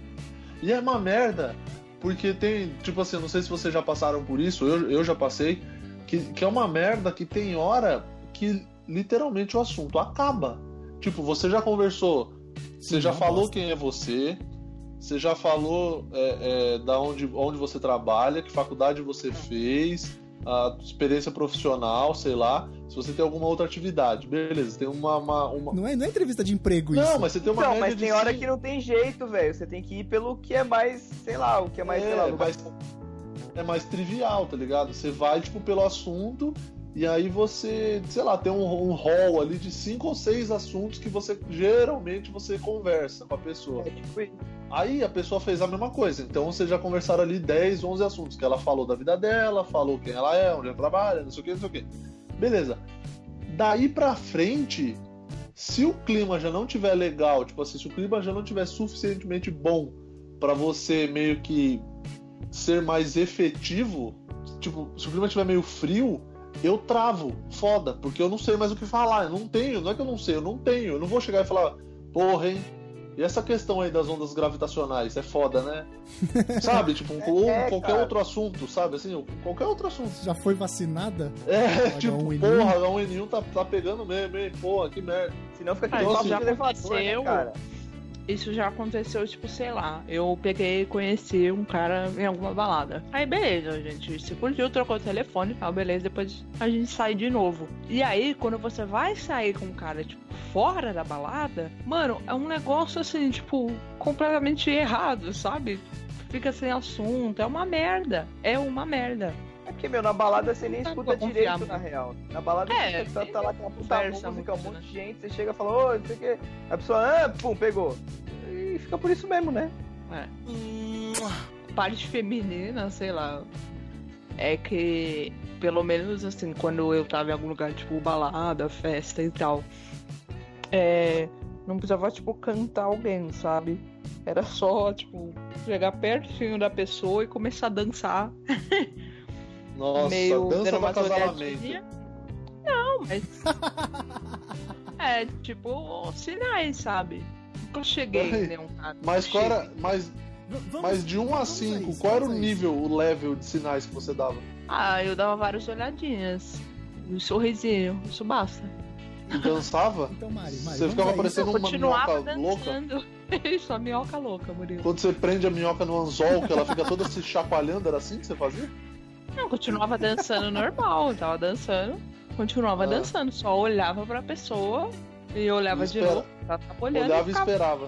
E é uma merda, porque tem, tipo assim, eu não sei se vocês já passaram por isso, eu, eu já passei, que, que é uma merda que tem hora que literalmente o assunto acaba. Tipo, você já conversou, você já uma falou bosta. quem é você, você já falou é, é, da onde, onde você trabalha, que faculdade você fez, a experiência profissional, sei lá, se você tem alguma outra atividade. Beleza, tem uma. uma, uma- Não é, não é entrevista de emprego Não, isso. mas você tem uma Não, média mas de tem hora que não tem jeito, velho. Você tem que ir pelo que é mais, sei lá, o que é mais, sei lá, É, mais- é mais trivial, tá ligado? Você vai, tipo, pelo assunto e aí você, sei lá, tem um, um hall ali de cinco ou seis assuntos que você geralmente você conversa com a pessoa. É tipo. Aí a pessoa fez a mesma coisa. Então vocês já conversaram ali 10, 11 assuntos. Que ela falou da vida dela, falou quem ela é, onde ela trabalha, não sei o que, não sei o que. Beleza. Daí pra frente, se o clima já não tiver legal, tipo assim, se o clima já não tiver suficientemente bom pra você meio que ser mais efetivo, tipo, se o clima estiver meio frio, eu travo, foda, porque eu não sei mais o que falar, eu não tenho, não é que eu não sei, eu não tenho, eu não vou chegar e falar, porra, hein, e essa questão aí das ondas gravitacionais, é foda, né? Sabe, tipo, um- ou É, qualquer cara. outro assunto, sabe, assim, qualquer outro assunto. Já foi vacinada? É, H1N1? tipo, porra, H1N1 tá, tá pegando mesmo, hein, porra, que merda. Senão fica Ah, aquele então, assim, de elevador, né, aconteceu. cara? Isso já aconteceu, tipo, sei lá. Eu peguei e conheci um cara em alguma balada. Aí, beleza, a gente se curtiu, trocou o telefone tal, beleza. Depois a gente sai de novo. E aí, quando você vai sair com um cara, tipo, fora da balada, mano, é um negócio assim, tipo, completamente errado, sabe? Fica sem assunto, é uma merda. É uma merda. É porque, meu, na balada você nem escuta direito, confiar, na real. Na balada É, você tá, tá lá com uma puta música, um muito, monte né? de gente, você chega e fala, ô, não sei o quê. A pessoa, ah, pum, pegou. E fica por isso mesmo, né? parte feminina, sei lá. É que, pelo menos assim, quando eu tava em algum lugar, tipo, balada, festa e tal, é, não precisava, tipo, cantar alguém, sabe? Era só, tipo, chegar pertinho da pessoa e começar a dançar. Nossa, meio dança do acasalamento. Não, mas. é, tipo, sinais, sabe? Nunca cheguei Ai, em nenhum cara. Mas qual era, mas, vamos- mas de 1 a vamos 5, isso, qual era o a nível, o level de sinais que você dava? Ah, eu dava várias olhadinhas. Um sorrisinho, isso basta. E dançava? Então, Mari, Mari, Você ficava a parecendo uma continuava minhoca louca? dançando. Isso, a minhoca louca, Murilo. Quando você prende a minhoca no anzol, que ela fica toda se chacoalhando, era assim que você fazia? Não, continuava dançando normal, eu tava dançando. Continuava Ah. dançando, só olhava pra pessoa e olhava E de novo. Ela tava olhando Olhava e ficava- esperava.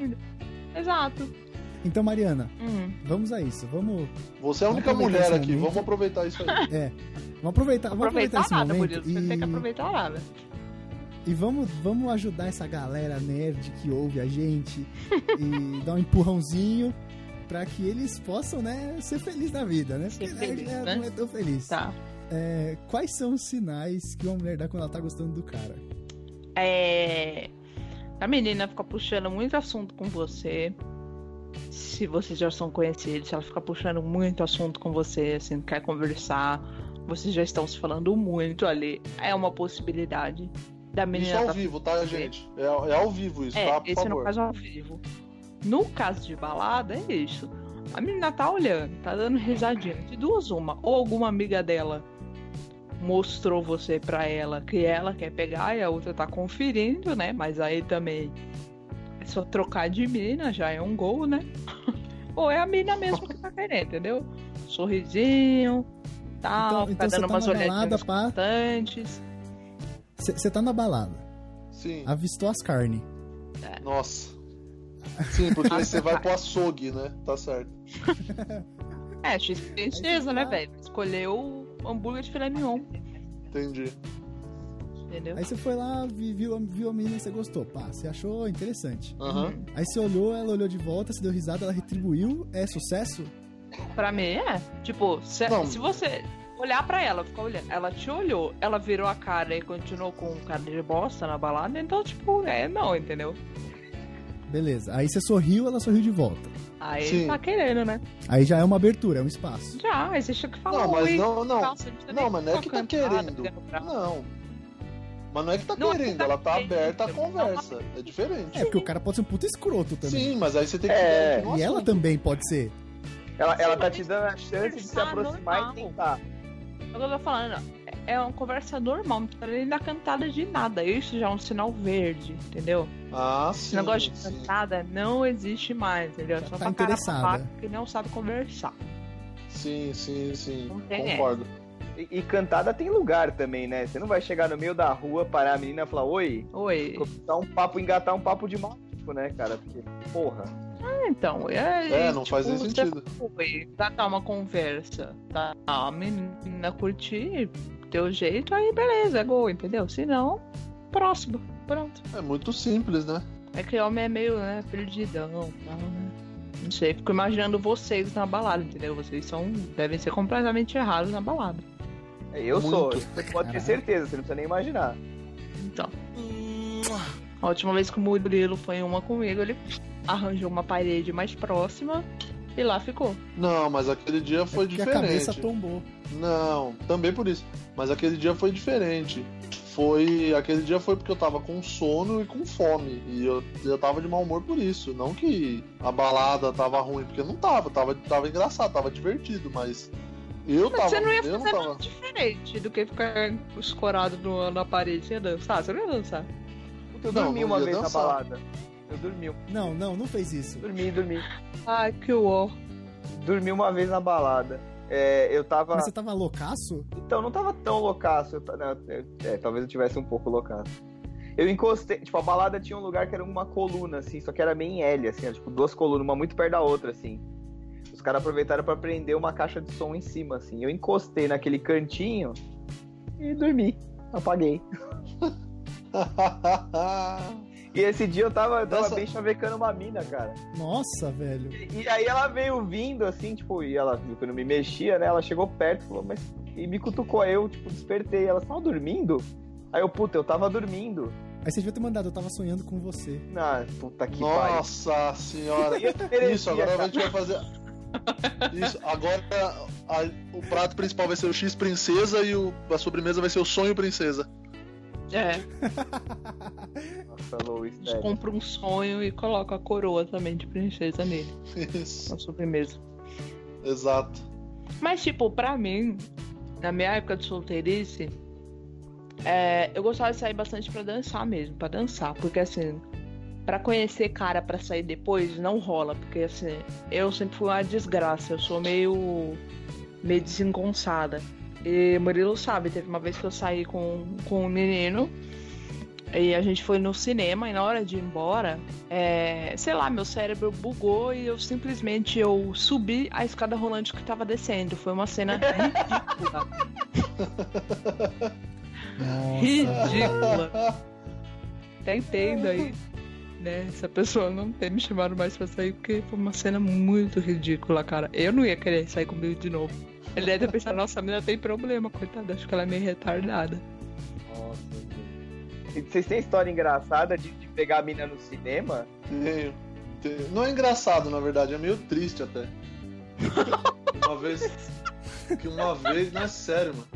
Exato. Então, Mariana, Hum. vamos a isso. Vamos, Você é a única mulher aqui, momento. vamos aproveitar isso aí. é, vamos aproveitar, vamos aproveitar Aproveitar esse nada, momento Murilo. Você tem que e, aproveitar nada. e vamos, vamos ajudar essa galera nerd que ouve a gente e dar um empurrãozinho pra que eles possam, né, ser felizes na vida, né? Porque feliz, nerd é- né? não é tão feliz. Tá. É, quais são os sinais que uma mulher dá quando ela tá gostando do cara? É. A menina fica puxando muito assunto com você. Se vocês já são conhecidos, ela fica puxando muito assunto com você, assim, quer conversar, vocês já estão se falando muito ali. É uma possibilidade da Isso menina ao tá vivo, tá, gente? É, é ao vivo isso, É, tá? Por esse no favor. caso ao vivo. No caso de balada, é isso. A menina tá olhando, tá dando risadinha. De duas, uma. Ou alguma amiga dela mostrou você pra ela que ela quer pegar e a outra tá conferindo, né? Mas aí também é só trocar de mina, já é um gol, né? Ou é a mina mesmo que tá querendo, entendeu? Sorrisinho, tal, Então- ficar então dando tá umas olhadinhas pá. constantes. Você tá na balada, Sim. avistou as carnes. Nossa. Sim, porque aí você vai pro açougue, né? Tá certo. É, X princesa, né, tá- velho? Escolheu hambúrguer de filé mignon, Entendi. entendeu? Aí você foi lá, vi- viu, a- viu a menina e você gostou. Pá, você achou interessante. Aham. Uhum. Aí você olhou, ela olhou de volta, você deu risada, ela retribuiu. É sucesso? Pra mim é. Tipo, se, se você olhar pra ela, ficar olhando, ela te olhou, ela virou a cara e continuou com cara de bosta na balada, então, tipo, é não, entendeu? Beleza. Aí você sorriu, ela sorriu de volta. Aí Sim. tá querendo, né? Aí já é uma abertura, é um espaço. Já, aí você chega que falar Não, mas não, não. calça, não mas não é que tá querendo. pra- Não. Mas não é que tá Não, é que querendo, tá ela tá querendo, aberta à não, conversa. É diferente. É, porque o cara pode ser um puta escroto também. Sim, mas aí você tem que É, no E ela também pode ser. Ela, ela Sim, tá te dando a chance de se aproximar normal. e tentar. É o que eu tô falando, ó. É uma conversa normal, não precisa nem dar cantada de nada. Isso já é um sinal verde, entendeu? Ah, Esse sim. negócio de sim. cantada não existe mais, entendeu? É Já só tá pra cara que não sabe conversar. Sim, sim, sim. Concordo. E, e cantada tem lugar também, né? Você não vai chegar no meio da rua, parar a menina e falar, oi, Oi. começar um papo, engatar um papo de maluco, né, cara? Porque, porra. Então, é. É, não faz nem você sentido. Foi, tratar uma conversa, tá? A menina curtir, teu jeito, aí beleza, é gol, entendeu? Se não, próximo, pronto. É muito simples, né? É que homem é meio, né, perdidão, tal, né? Não sei, fico imaginando vocês na balada, entendeu? Vocês são, devem ser completamente errados na balada. Eu Muito. sou, você pode ter certeza, você não precisa nem imaginar. Então. A última vez que o Murilo foi em uma comigo, ele arranjou uma parede mais próxima e lá ficou. Não, mas aquele dia foi É porque a diferente. cabeça tombou. Não, também por isso. Mas aquele dia foi diferente. Foi. Aquele dia foi porque eu tava com sono e com fome. E eu, eu tava de mau humor por isso. Não que a balada tava ruim, porque não tava. Tava, tava engraçado, tava divertido, mas. Eu Mas tava. você não ia eu fazer tava. nada diferente do que ficar escorado no- na parede. Ia dançar? Você não ia dançar. Eu Não, dormi não uma ia vez dançar. na balada. Eu dormi, Não, não, não fez isso. dormi, dormi. Ai, que uó. Dormi uma vez na balada. É, eu tava. Mas você tava loucaço? Então, não tava tão loucaço. Eu ta- não, é, é, talvez eu tivesse um pouco loucaço. Eu encostei, tipo, a balada tinha um lugar que era uma coluna, assim, só que era bem em L, assim, era, tipo, duas colunas, uma muito perto da outra, assim. Os caras aproveitaram pra prender uma caixa de som em cima, assim. Eu encostei naquele cantinho e dormi. Apaguei. E esse dia eu tava, eu tava bem chavecando uma mina, cara. Nossa, velho. E, e aí ela veio vindo, assim, tipo, e ela viu que eu não me mexia, né? Ela chegou perto e falou, mas. E me cutucou, aí eu, tipo, despertei. Ela tava dormindo? Aí eu, puta, eu tava dormindo. Aí você devia ter mandado, eu tava sonhando com você. Ah, puta que pariu. Nossa senhora. Eu merecia, Isso, agora a gente vai fazer. Isso, agora a- o prato principal vai ser o X Princesa e o, a sobremesa vai ser o Sonho Princesa. É, Nossa, Lois, a gente compra um sonho e coloca a coroa também de princesa nele, Isso, na sobremesa. exato. Mas, tipo, pra mim, na minha época de solteirice, é, eu gostava de sair bastante pra dançar mesmo, pra dançar. Porque, assim, pra conhecer cara pra sair depois, não rola. Porque, assim, eu sempre fui uma desgraça. Eu sou meio, meio desengonçada. E Murilo sabe, teve uma vez que eu saí com, com um menino. E a gente foi no cinema e na hora de ir embora, é, sei lá, meu cérebro bugou e eu simplesmente eu subi a escada rolante que tava descendo. Foi uma cena ridícula. Ridícula. Até entendo aí, né? Essa pessoa não ter me chamado mais pra sair, porque foi uma cena muito ridícula, cara. Eu não ia querer sair comigo de novo. Ele deve ter pensado, nossa, a menina tem problema, coitada, acho que ela é meio retardada. E Vocês têm história engraçada de, de pegar a mina no cinema? Tenho, tenho. Não é engraçado, na verdade, é meio triste até. uma vez. Que uma vez, não é sério, mano.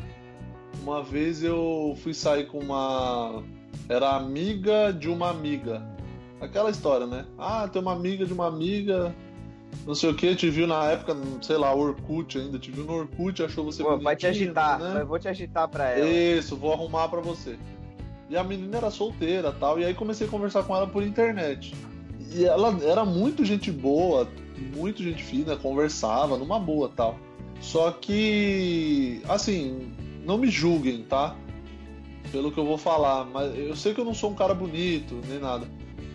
Uma vez eu fui sair com uma. Era amiga de uma amiga. Aquela história, né? Ah, tem uma amiga de uma amiga. Não sei o que, te viu na época, sei lá, Orkut ainda, te viu no Orkut, achou você Pô, vai te agitar, né? eu vou te agitar pra ela. Isso, vou arrumar pra você. E a menina era solteira tal, e aí comecei a conversar com ela por internet. E ela era muito gente boa, muito gente fina, conversava numa boa tal. Só que, assim, não me julguem, tá? Pelo que eu vou falar, mas eu sei que eu não sou um cara bonito, nem nada.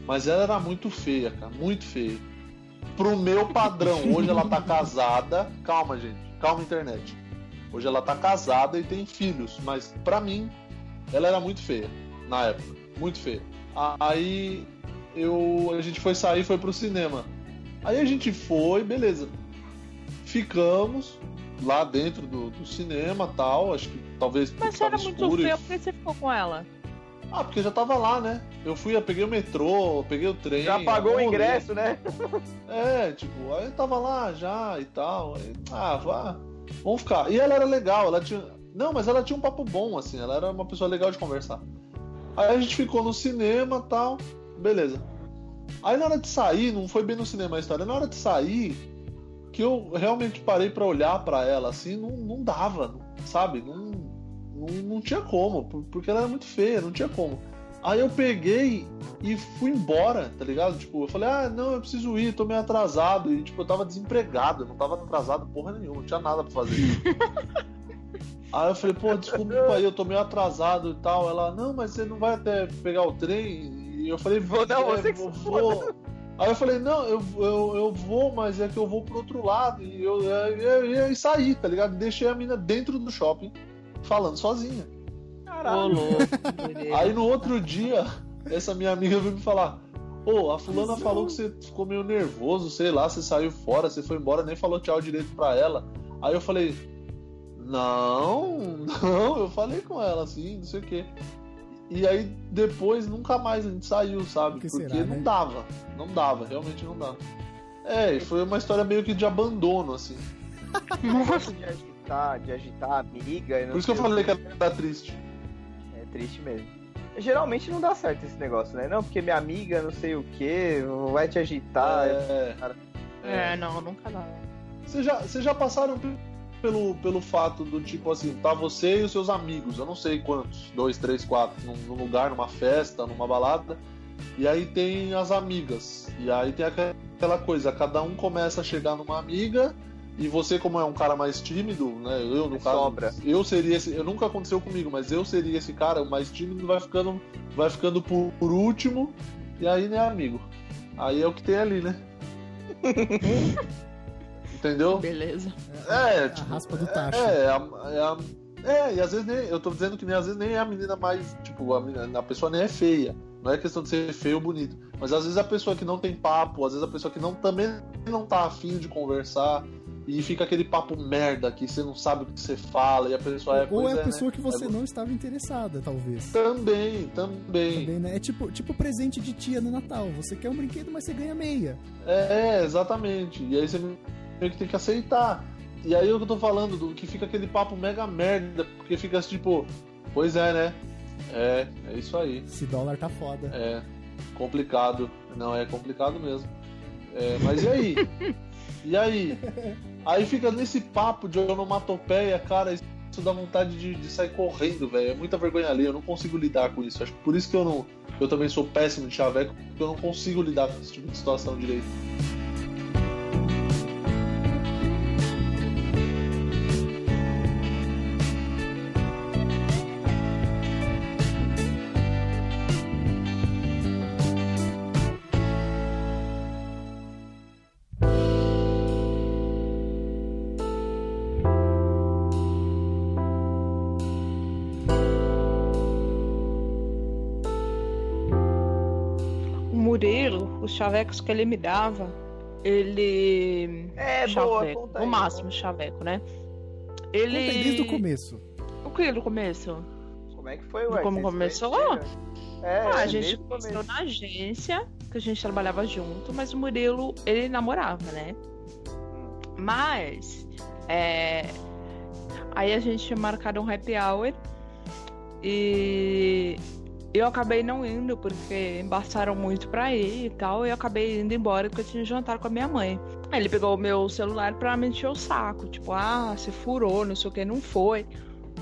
Mas ela era muito feia, cara, muito feia. Pro meu padrão, hoje ela tá casada. Calma, gente, calma, internet. Hoje ela tá casada e tem filhos, mas pra mim ela era muito feia na época, muito feia. Aí eu a gente foi sair, foi pro cinema. Aí a gente foi, beleza. Ficamos lá dentro do, do cinema, tal, acho que talvez Mas você era muito escuro e- feio, por que você ficou com ela? Ah, porque já tava lá, né? Eu fui, eu peguei o metrô, peguei o trem. Já pagou o ingresso, né? É, tipo, aí eu tava lá já e tal. aí, ah, vá, vamos ficar. E ela era legal, ela tinha. Não, mas ela tinha um papo bom, assim, ela era uma pessoa legal de conversar. Aí a gente ficou no cinema e tal, beleza. Aí na hora de sair, não foi bem no cinema a história, na hora de sair, que eu realmente parei pra olhar pra ela, assim, não, não dava, sabe? Não, não, não tinha como, por- porque ela era muito feia, não tinha como. Aí eu peguei e fui embora, tá ligado? Tipo, eu falei, ah, não, eu preciso ir, tô meio atrasado. E, tipo, eu tava desempregado, eu não tava atrasado porra nenhuma, não tinha nada pra fazer. aí eu falei, pô, desculpa aí, eu tô meio atrasado e tal. Ela, não, mas você não vai até pegar o trem? E eu falei, Vou, não, "É, você que eu se vou. Aí eu falei, não, eu, eu, eu vou, mas é que eu vou pro outro lado. E eu, eu, eu, eu, e saí, tá ligado? Deixei a mina dentro do shopping, falando sozinha. Ô, Caralho. Aí no outro dia, essa minha amiga veio me falar: Pô, a fulana falou que você ficou meio nervoso, sei lá, você saiu fora, você foi embora, nem falou tchau direito pra ela. Aí eu falei: Não, não, eu falei com ela assim, não sei o quê. E aí depois nunca mais a gente saiu, sabe? Que Porque será, não né? dava, não dava, realmente não dava. É, e foi uma história meio que de abandono, assim. De agitar, de agitar a amiga. e não Por isso que eu falei que quê. era triste. É triste mesmo. Geralmente não dá certo esse negócio, né? Não, porque minha amiga não sei o que, vai te agitar. É, É, não, nunca dá. Vocês já, vocês já passaram pe- pelo, pelo fato do tipo assim, tá você e os seus amigos, eu não sei quantos, dois, três, quatro, num, num lugar, numa festa, numa balada, e aí tem as amigas, e aí tem aquela coisa, cada um começa a chegar numa amiga, e você, como é um cara mais tímido, né? Eu, no É caso, sobra. eu seria esse. Eu nunca aconteceu comigo, mas eu seria esse cara, o mais tímido vai ficando, vai ficando por, por último, e aí né, amigo. Aí é o que tem ali, né? Entendeu? Beleza. É, a tipo, raspa do tacho. É, é, a- é, a- é, e às vezes nem. Eu tô dizendo que nem, às vezes nem é a menina mais. Tipo, a, menina- a pessoa nem é feia. Não é questão de ser feio ou bonito. Mas às vezes a pessoa que não tem papo, às vezes a pessoa que não também não tá afim de conversar. E fica aquele papo merda que você não sabe o que você fala e a pessoa é. Ou é a né? pessoa que você É- não estava interessada, talvez. Também, também. Também, né? É tipo, tipo presente de tia no Natal. Você quer um brinquedo, mas você ganha meia. É, é, exatamente. E aí você meio que tem que aceitar. E aí é o que eu tô falando, do que fica aquele papo mega merda, porque fica tipo, pois é, né? É, é isso aí. Esse dólar tá foda. É complicado. Não, é complicado mesmo. É, mas e aí? E aí? Aí fica nesse papo de onomatopeia, cara, isso dá vontade de, de sair correndo, velho. É muita vergonha ali, eu não consigo lidar com isso. Acho que por isso que eu não. Eu também sou péssimo de chaveco, porque eu não consigo lidar com esse tipo de situação direito. Os chavecos que ele me dava, ele. É, boa, chaveco, conta no aí, máximo chaveco, né? Ele. Conta aí desde o começo. O que do começo? Como é que foi, ué? Como começou? É, Ah, a desde gente o começou começo. na agência, que a gente trabalhava junto, mas o Murilo, ele namorava, né? Mas, é... aí a gente tinha marcado um happy hour e eu acabei não indo porque embaçaram muito pra ir e tal, e eu acabei indo embora porque eu tinha jantar com a minha mãe. Aí ele pegou o meu celular pra me encher o saco, tipo, ah, se furou, não sei o que, não foi.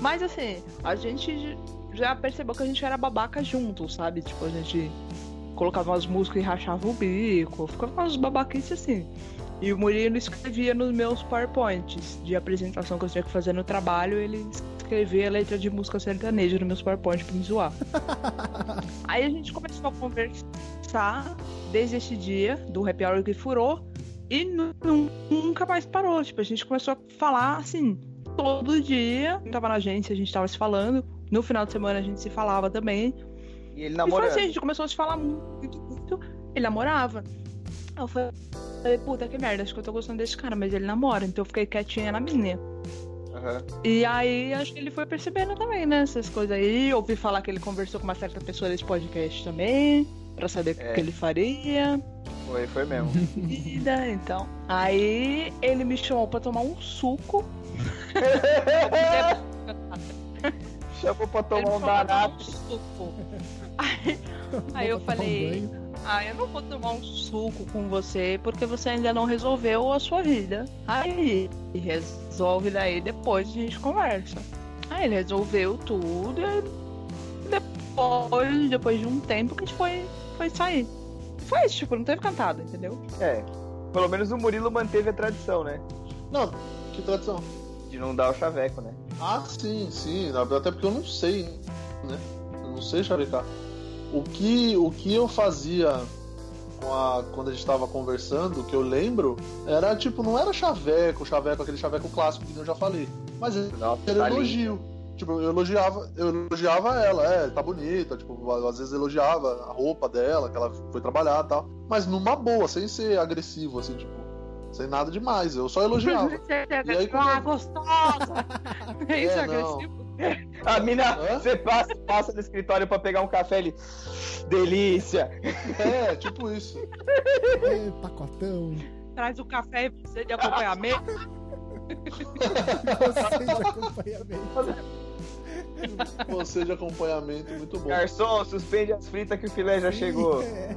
Mas assim, a gente já percebeu que a gente era babaca junto, sabe? Tipo, a gente colocava umas músicas e rachava o bico, ficava umas babaquices assim. E o Murilo escrevia nos meus PowerPoints de apresentação que eu tinha que fazer no trabalho, ele escrevia letra de música sertaneja nos meus PowerPoints pra me zoar. Aí a gente começou a conversar desde esse dia do happy hour que furou e nu- nu- nunca mais parou. Tipo, a gente começou a falar assim, todo dia. Eu tava na agência, a gente tava se falando. No final de semana a gente se falava também. E ele E foi assim, a gente começou a se falar muito, muito. Ele namorava. Eu falei, puta que merda, acho que eu tô gostando desse cara, mas ele namora, então eu fiquei quietinha na minha. Aham. E aí acho que ele foi percebendo também, né? Essas coisas aí. Ouvi falar que ele conversou com uma certa pessoa desse podcast também. Pra saber o que É. ele faria. Foi, foi mesmo. Vida, então. Aí ele me chamou pra tomar um suco. Chamou pra Ele tomar me um chamou pra tomar barato. um suco. Aí, aí eu um falei. Ah, eu não vou tomar um suco com você porque você ainda não resolveu a sua vida. Aí, resolve daí, depois a gente conversa. Aí ele resolveu tudo e aí depois, depois de um tempo que a gente foi, foi sair. Foi isso, tipo, não teve cantada, entendeu? É. Pelo menos o Murilo manteve a tradição, né? Não, que tradição. De não dar o chaveco, né? Ah, sim, sim. Até porque eu não sei, né? Eu não sei chavecar. O que, o que eu fazia com a, quando a gente tava conversando, que eu lembro, era tipo, não era chaveco, chaveco, aquele chaveco clássico que eu já falei. Mas Nossa, era tá lindo. elogio. Tipo, eu elogiava, eu elogiava ela, é, tá bonita, tipo, às vezes elogiava a roupa dela, que ela foi trabalhar e tal. Mas numa boa, sem ser agressivo, assim, tipo, sem nada demais. Eu só elogiava. E aí, quando ah, eu- gostosa! É isso É, agressivo? A mina, Hã? você passa, passa no escritório pra pegar um café ele. Delícia! É, tipo isso. É, pacotão. Traz o café e você de acompanhamento. Você de acompanhamento. Você de acompanhamento, muito bom. Garçom, suspende as fritas que o filé já chegou. É,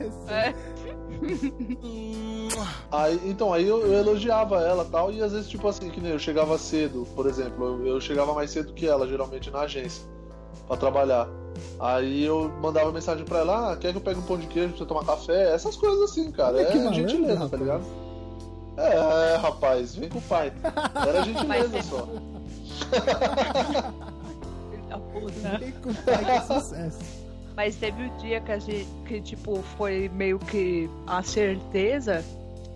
É. Aí, então, aí eu, eu elogiava ela e tal, e às vezes, tipo assim, que nem eu chegava cedo, por exemplo, eu, eu chegava mais cedo que ela, geralmente na agência, pra trabalhar. Aí eu mandava mensagem pra ela, ah, quer que eu pegue um pão de queijo pra você tomar café? Essas coisas assim, cara. É malandro, gentileza, tá rapaz. ligado? É, rapaz, vem com o pai. Era gentileza é- só. Filho da puta. Vem com pai que é sucesso. Mas teve o dia que a gente, que tipo, foi meio que a certeza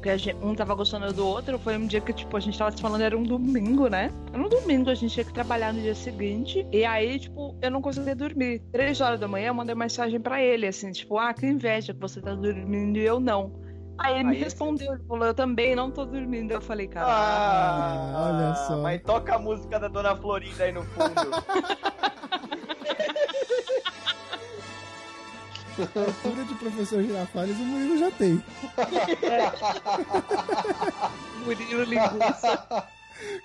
que a gente, um tava gostando do outro. Foi um dia que, tipo, a gente tava se falando, era um domingo, né? Era um domingo, a gente tinha que trabalhar no dia seguinte. E aí, tipo, eu não conseguia dormir. Três horas da manhã, eu mandei mensagem pra ele, assim, tipo, ah, que inveja que você tá dormindo e eu não. Aí ele me Aí, respondeu, ele falou, eu também não tô dormindo. Eu falei, cara. Ah, olha só. Mas toca a música da Dona Florinda aí no fundo. A altura de professor Girafales o Murilo já tem. Murilo linguiça.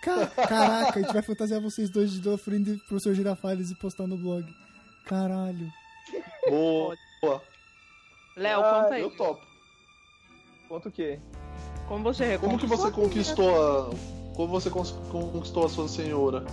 Ca- Caraca, a gente vai fantasiar vocês dois de Dofrindo e professor Girafales e postar no blog. Caralho. Boa. Léo, Ah, conta aí. Eu topo. Conta o quê? Como você Como que você conquistou a. Como você conquistou a sua senhora?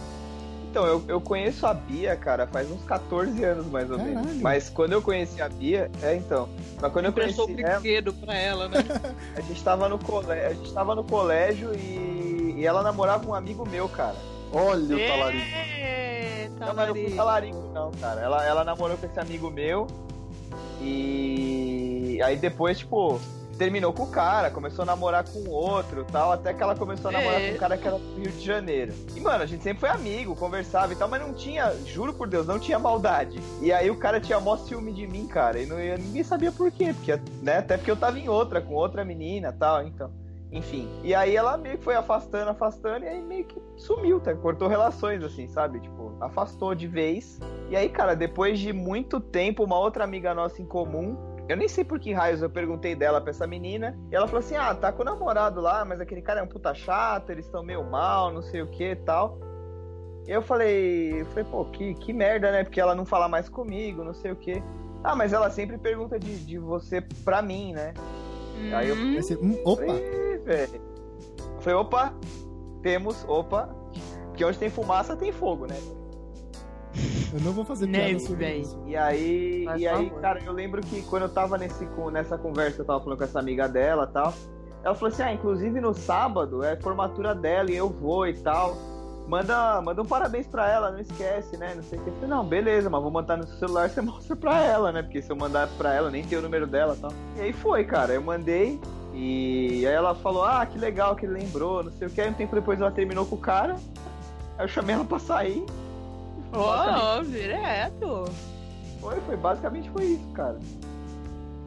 Então, eu, eu conheço a Bia, cara, faz uns 14 anos mais ou menos. Caralho. Mas quando eu conheci a Bia, é então. Mas quando eu o conheci ela, brinquedo pra ela, né? a gente tava no colégio, a gente tava no colégio e, e ela namorava um amigo meu, cara. Olha o É. talarico. Eita, Não, mas não fui Lari. talarico, não, cara. Ela, ela namorou com esse amigo meu. E aí depois, tipo, terminou com o cara, começou a namorar com outro tal, até que ela começou a namorar É. com um cara que era do Rio de Janeiro. E, mano, a gente sempre foi amigo, conversava e tal, mas não tinha, juro por Deus, não tinha maldade. E aí o cara tinha mó ciúme de mim, cara, e não, eu- ninguém sabia por quê, porque, né, até porque eu tava em outra, com outra menina tal, então. Enfim. E aí ela meio que foi afastando, afastando, e aí meio que sumiu, tá? Cortou relações, assim, sabe? Tipo, afastou de vez. E aí, cara, depois de muito tempo, uma outra amiga nossa em comum, eu nem sei por que raios eu perguntei dela pra essa menina, e ela falou assim: ah, tá com o namorado lá, mas aquele cara é um puta chato, eles estão meio mal, não sei o que e tal. Eu falei, eu falei, pô, que, que merda, né? Porque ela não fala mais comigo, não sei o que. Ah, mas ela sempre pergunta de, de você pra mim, né? Aí eu- Hum, ser, hum, opa! Ih, velho. Eu falei, opa, temos, opa. Porque onde tem fumaça tem fogo, né? Eu não vou fazer piada sobre isso. E aí, e aí favor. cara, eu lembro que quando eu tava nesse, nessa conversa, eu tava falando com essa amiga dela e tal. Ela falou assim: ah, inclusive no sábado é formatura dela e eu vou e tal. Manda, manda um parabéns pra ela, não esquece, né? Não sei o que. Eu falei, não, beleza, mas vou mandar no seu celular você mostra pra ela, né? Porque se eu mandar pra ela, eu nem tenho o número dela e tal. E aí foi, cara. Eu mandei e aí ela falou: ah, que legal que ele lembrou, não sei o que. Aí um tempo depois ela terminou com o cara. Aí eu chamei ela pra sair. Ó, direto. Foi, foi, basicamente foi isso, cara.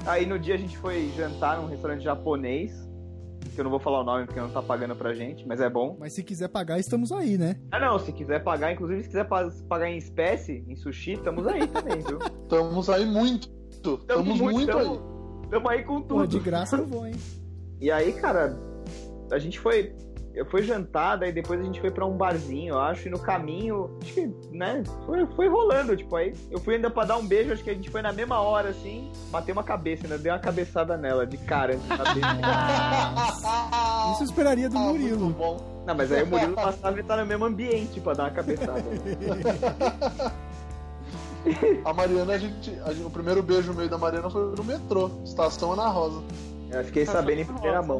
Aí no dia a gente foi jantar num restaurante japonês, que eu não vou falar o nome porque não tá pagando pra gente, mas é bom. Mas se quiser pagar, estamos aí, né? Ah não, se quiser pagar, inclusive se quiser pa- pagar em espécie, em sushi, estamos aí também, viu? Estamos aí muito. Estamos muito, aí. tamo, tamo aí com Pô, de tudo. graça eu vou, hein? E aí, cara, a gente foi. Eu fui jantar, daí depois a gente foi pra um barzinho, eu acho, e no caminho, acho que, né, foi, foi rolando, tipo, aí eu fui ainda pra dar um beijo, acho que a gente foi na mesma hora, assim, bateu uma cabeça, ainda dei uma cabeçada nela, de cara, antes. Isso eu esperaria do Ah, Murilo. muito bom. Não, mas aí o Murilo passava e tá no mesmo ambiente pra dar uma cabeçada. A Mariana, a gente, a gente- O primeiro beijo no meio da Mariana foi no metrô, estação Ana Rosa. Eu fiquei sabendo em primeira mão.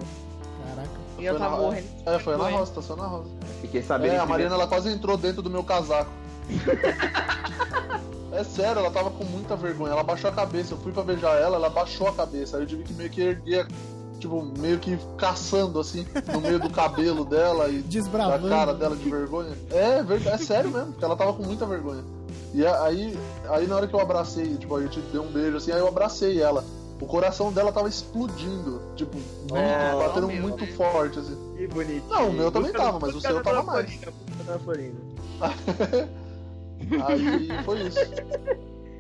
Caraca. E eu Foi tava na- morrendo. É, foi Ana Foi. Rosa, estação Ana Rosa. Fiquei sabendo É, a Mariana ela quase entrou dentro do meu casaco. É sério, ela tava com muita vergonha. Ela baixou a cabeça. Eu fui pra beijar ela, ela baixou a cabeça. Aí eu tive que meio que erguer, tipo, meio que caçando assim, no meio do cabelo dela e da Desbravando. cara dela de vergonha. É, verdade, é sério mesmo, porque ela tava com muita vergonha. E aí, aí na hora que eu abracei, tipo, a gente deu um beijo assim, aí eu abracei ela. O coração dela tava explodindo, tipo, muito, É, batendo meu, muito né? forte, assim. Que bonitinho. Não, o meu também Busca- tava, mas o seu tava mais. Florinda. Aí foi isso.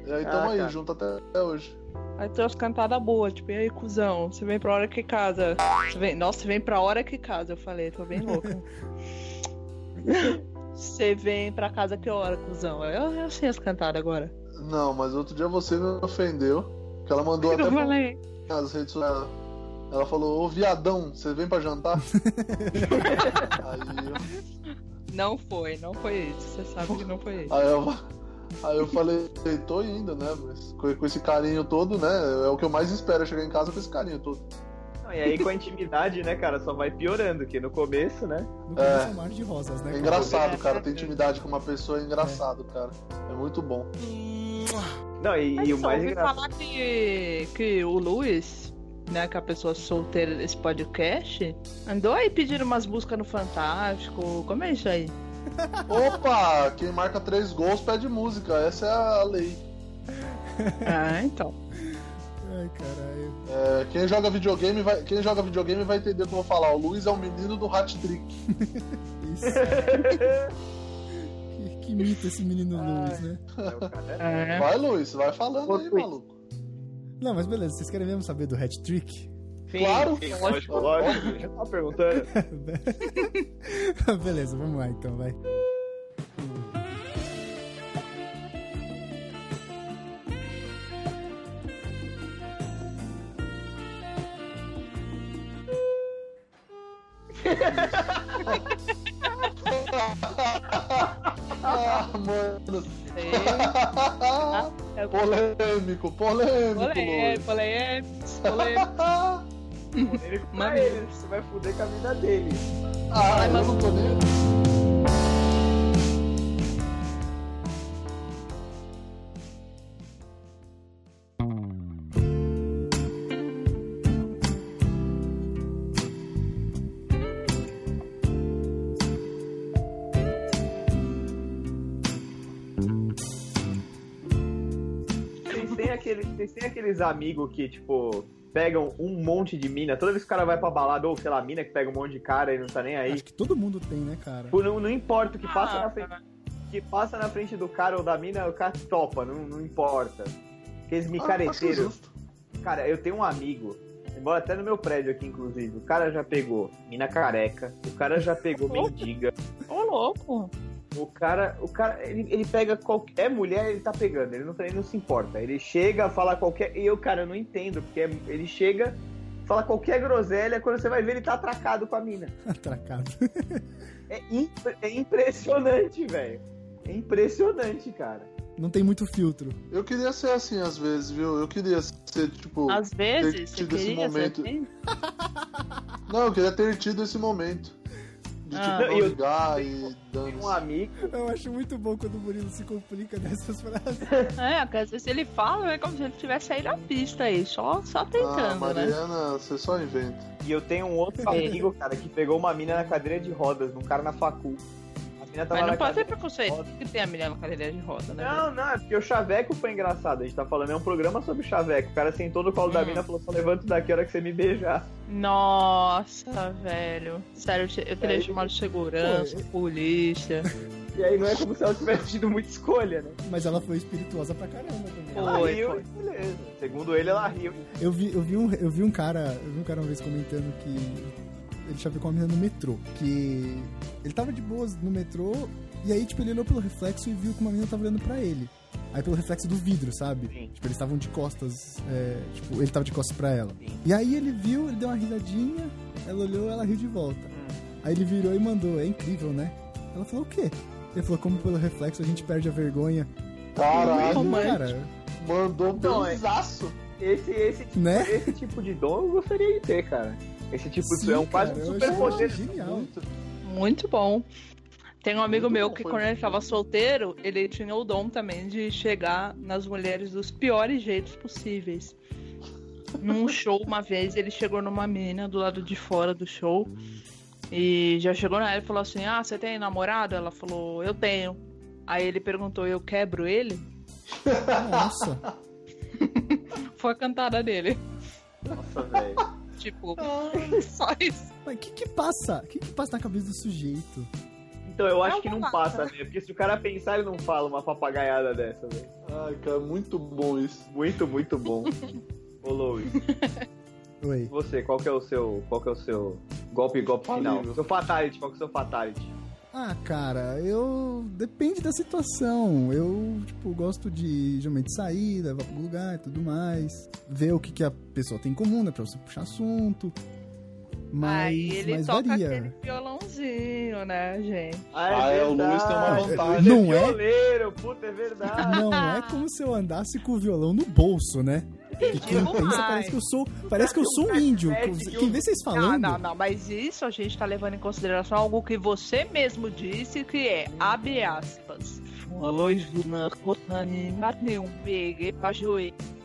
E aí tamo Ah, aí, cara. junto até, até hoje. Aí tem umas cantadas boas, tipo, e aí, cuzão, você vem pra hora que casa. Você vem... Nossa, você vem pra hora que casa, eu falei, tô bem louca. Você vem pra casa que hora, cuzão? Eu, eu sei as cantadas agora. Não, mas outro dia você me ofendeu. Que ela mandou até Eu pro- falei. nas redes sociais. Ela falou, ô viadão, você vem pra jantar? aí, eu, Não foi, não foi isso. Você sabe que não foi isso. aí, eu, aí eu falei, tô indo, né? Mas com, com esse carinho todo, né? É o que eu mais espero, é chegar em casa com esse carinho todo. Não, e aí com a intimidade, né, cara, só vai piorando, que no começo, né? No começo é um mar de rosas, né? É engraçado, É, cara. é, Ter é. intimidade com uma pessoa é engraçado, cara. É muito bom. Não, e, Mas e o mais ouvi engraçado. falar que, que o Luiz, né, que é a pessoa solteira desse podcast, andou aí pedindo umas buscas no Fantástico. Como é isso aí? Opa, quem marca três gols pede música. Essa é a lei. Ah, então. Ai, caralho. É, quem joga videogame vai, quem joga videogame vai entender o que eu vou falar. O Luiz é o menino do hat trick. Isso. mito esse menino Luiz, né? É. Vai, Luiz, vai falando Ô, aí, Luiz. maluco. Não, mas beleza, vocês querem mesmo saber do hat trick? Sim, Claro. sim, lógico, lógico. Já tava perguntando. beleza, vamos lá então, vai. Ah, mano. É, polêmico, polêmico, Polêmico, polêmico, polêmico. Ele com Mami. ele, você vai fuder com a vida dele. Ah, eu não tô nem. Aqueles amigos que, tipo, pegam um monte de mina, toda vez que o cara vai pra balada, ou sei lá, mina que pega um monte de cara e não tá nem aí. Acho que todo mundo tem, né, cara? Tipo, não, não importa o que passa Ah, na frente. que passa na frente do cara ou da mina, o cara topa, não, não importa. Aqueles Ah, micareteiros. justo. Cara, eu tenho um amigo, embora até no meu prédio aqui, inclusive, o cara já pegou mina careca, o cara já pegou mendiga, Ô, louco. O cara, o cara, ele, ele pega qualquer mulher, ele tá pegando, ele não, ele não se importa. Ele chega, fala qualquer. E eu, cara, eu não entendo, porque é- ele chega, fala qualquer groselha, quando você vai ver, ele tá atracado com a mina. Atracado. É, impre- é impressionante, velho. É impressionante, cara. Não tem muito filtro. Eu queria ser assim às vezes, viu? Eu queria ser, tipo. Às vezes, você tido esse momento. assim? Não, eu queria ter tido esse momento. De Ah. tipo, Não, e não eu- ligar e dando. um amigo. Eu acho muito bom quando o Murilo se complica dessas frases. É, porque às vezes ele fala, é como se ele tivesse aí na pista aí, só, só Ah, tentando, né? Mariana, você só inventa. E eu tenho um outro amigo, cara, que pegou uma mina na cadeira de rodas, num cara na facul. Mas não pode cadeira- preconceito. Que tem a mulher na cadeira de roda, né? Não, não, é porque o Chaveco foi engraçado. A gente tá falando, é um programa sobre Chaveco. O cara sentou no colo da Hum. mina e falou: só levanta daqui a hora que você me beijar. Nossa, velho. Sério, eu teria Aí- chamado de segurança, Pô, polícia. E aí não é como se ela tivesse tido muita escolha, né? Mas ela foi espirituosa pra caramba também. Ela Foi, riu foi. beleza. Segundo ele, ela riu. Eu vi, eu, vi um, eu vi um cara. Eu vi um cara uma vez comentando que ele chavecou uma menina no metrô. Que ele tava de boas no metrô. E aí, tipo, ele olhou pelo reflexo e viu que uma menina tava olhando pra ele. Aí pelo reflexo do vidro, sabe? Sim. Tipo, eles estavam de costas. é, tipo, ele tava de costas pra ela. Sim. E aí ele viu, ele deu uma risadinha, ela olhou, ela riu de volta. Hum. Aí ele virou e mandou, é incrível, né? Ela falou o quê? Ele falou, como pelo reflexo a gente perde a vergonha. Caralho, romântico. cara, mandou Não, é- benzaço. Esse, esse, tipo, né? esse tipo de dom eu gostaria de ter, cara. Esse tipo de Sim, é um quase cara, eu super poder. Genial. Muito. Muito bom. Tem um amigo Muito meu bom, que quando ele muito tava bom. solteiro, ele tinha o dom também de chegar nas mulheres dos piores jeitos possíveis. Num show, uma vez, ele chegou numa menina do lado de fora do show. E já chegou na ela e falou assim: Ah, você tem namorado? Ela falou, eu tenho. Aí ele perguntou, eu quebro ele? Nossa. Foi a cantada dele. Nossa, velho. Tipo, só isso. Mas o que que passa? O que que passa na cabeça do sujeito? Então eu acho É que não passa, né? Porque se o cara pensar, ele não fala uma papagaiada dessa, velho. Ai, cara, muito bom isso. Muito, muito bom. Ô, Louis, Oi. você, qual que é o seu. Qual que é o seu golpe golpe final? Seu fatality, qual que é o seu fatality? Ah, cara, eu. Depende da situação. Eu, tipo, gosto de geralmente sair, levar pro lugar e tudo mais. Ver o que, que a pessoa tem em comum, né? Pra você puxar assunto. Mas, Aí ele mas toca varia. aquele violãozinho, né, gente? Ah, é, o Luiz tem uma verdade. vantagem. Não é? Violeiro, puta, é verdade. Não é como se eu andasse com o violão no bolso, né? E quem pensa parece que eu sou. Parece que eu sou um índio. Quem vê vocês Não, falando. não, não, mas isso a gente tá levando em consideração algo que você mesmo disse, que é, abre aspas.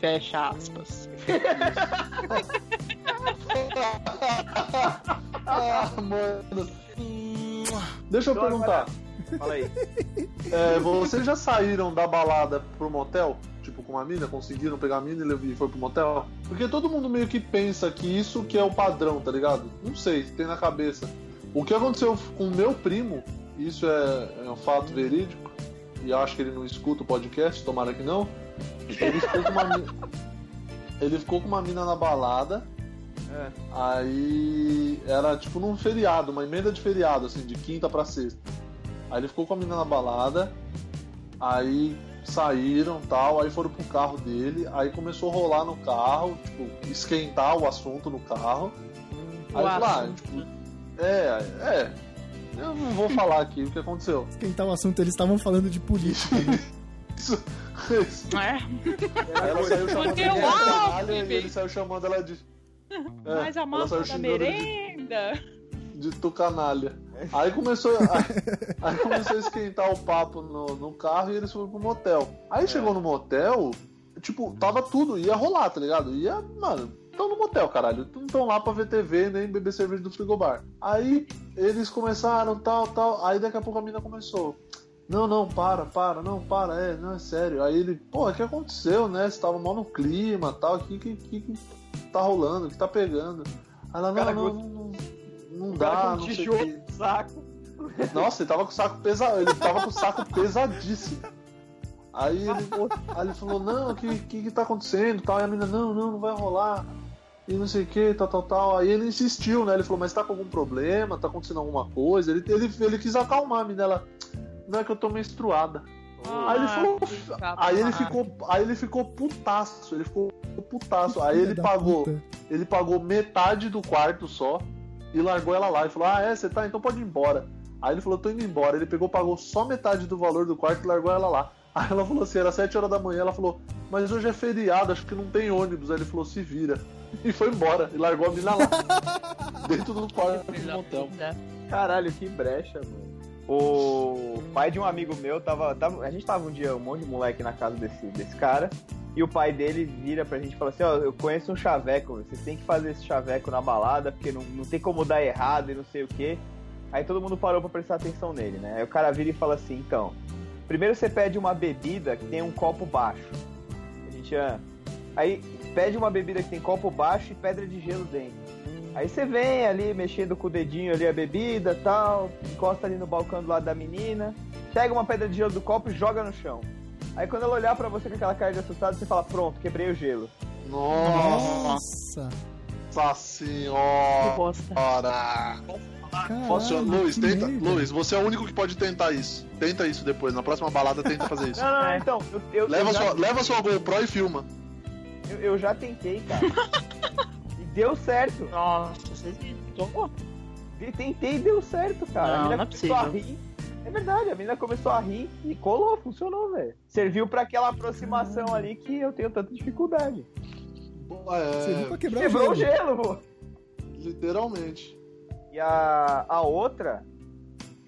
Fecha aspas. Ah, mano. Deixa eu Então, perguntar. Fala aí. É, vocês já saíram da balada pro motel? Tipo, com uma mina? Conseguiram pegar a mina e foi pro motel? Porque todo mundo meio que pensa que isso que é o padrão, tá ligado? Não sei, tem na cabeça. O que aconteceu com o meu primo, isso é, é um fato verídico, e acho que ele não escuta o podcast, tomara que não. Ele ficou com uma mina. Ele ficou com uma mina na balada, É. Aí era tipo num feriado, uma emenda de feriado, assim, de quinta pra sexta. Aí ele ficou com a menina na balada, aí saíram tal, aí foram pro carro dele, aí começou a rolar no carro, tipo, esquentar o assunto no carro. Aí O eu falei, ah, tipo, é, é. Eu não vou falar aqui o que aconteceu. Esquentar o assunto, eles estavam falando de política. né? Isso, isso. É, Aí ela saiu chamando Porque ele bebê. ele saiu chamando ela de. É, mais a massa da ele de merenda. De tu canalha. Aí começou, aí, aí começou a esquentar o papo no, no carro e eles foram pro motel. Aí chegou no motel, tipo, tava tudo, ia rolar, tá ligado? Ia, mano, tão no motel, caralho. Não tão lá pra ver TV nem beber cerveja do frigobar. Aí eles começaram, tal, tal. Aí daqui a pouco a mina começou. Não, não, para, para, não, para, é, não, é sério. Aí ele, pô, o que aconteceu, né? Você tava mal no clima tal, o que, que, que, que tá rolando, o que tá pegando? Aí ela, não, cara não, não, não, não dá, não sei o no saco. Nossa, ele tava com o saco pesado, ele tava com o saco pesadíssimo. Aí ele, aí ele falou, não, o que, que que tá acontecendo? Tal. E a menina, não, não, não vai rolar. E não sei o que, tal, tal, tal. Aí ele insistiu, né? Ele falou, mas tá com algum problema? Tá acontecendo alguma coisa? Ele, ele, ele quis acalmar a menina, ela, não é que eu tô menstruada. Aí ele falou, Ah, que aí ele ficou, aí ele ficou putaço, ele ficou putaço. Aí ele pagou, ele pagou metade do quarto só e largou ela lá. E falou: Ah, é, você tá? Então pode ir embora. Aí ele falou: tô indo embora. Ele pegou, pagou só metade do valor do quarto e largou ela lá. Aí ela falou assim: era 7 horas da manhã. Ela falou: Mas hoje é feriado, acho que não tem ônibus. Aí ele falou: Se vira. E foi embora. E largou a mina lá. dentro do quarto do motel. Caralho, que brecha, mano. O pai de um amigo meu tava, tava. A gente tava um dia, um monte de moleque na casa desse, desse cara. E o pai dele vira pra gente e fala assim: Ó, eu conheço um chaveco, vocês têm que fazer esse chaveco na balada, porque não, não tem como dar errado e não sei o quê. Aí todo mundo parou pra prestar atenção nele, né? Aí o cara vira e fala assim: então, primeiro você pede uma bebida que tem um copo baixo. A gente. ah, Aí pede uma bebida que tem copo baixo e pedra de gelo dentro. Aí você vem ali mexendo com o dedinho ali a bebida tal, encosta ali no balcão do lado da menina, pega uma pedra de gelo do copo e joga no chão. Aí quando ela olhar pra você com aquela cara de assustado, você fala, pronto, quebrei o gelo. Nossa Nossa. Que senhora! bosta. Caralho, Posso, Luiz, tenta. Luiz, você é o único que pode tentar isso. Tenta isso depois. Na próxima balada, tenta fazer isso. Não, não, não, É. então, eu, eu, Leva eu, já, sua, leva sua GoPro e filma. eu, eu já tentei, cara. deu certo. Nossa, você tentou? E tentei e deu certo, cara. a Não, menina não é começou a possível. rir. É verdade, a menina começou a rir e colou, funcionou, velho. Serviu pra aquela aproximação ali que eu tenho tanta dificuldade. Você viu pra É, quebrar Quebrou o gelo. gelo, pô. literalmente. E a, a outra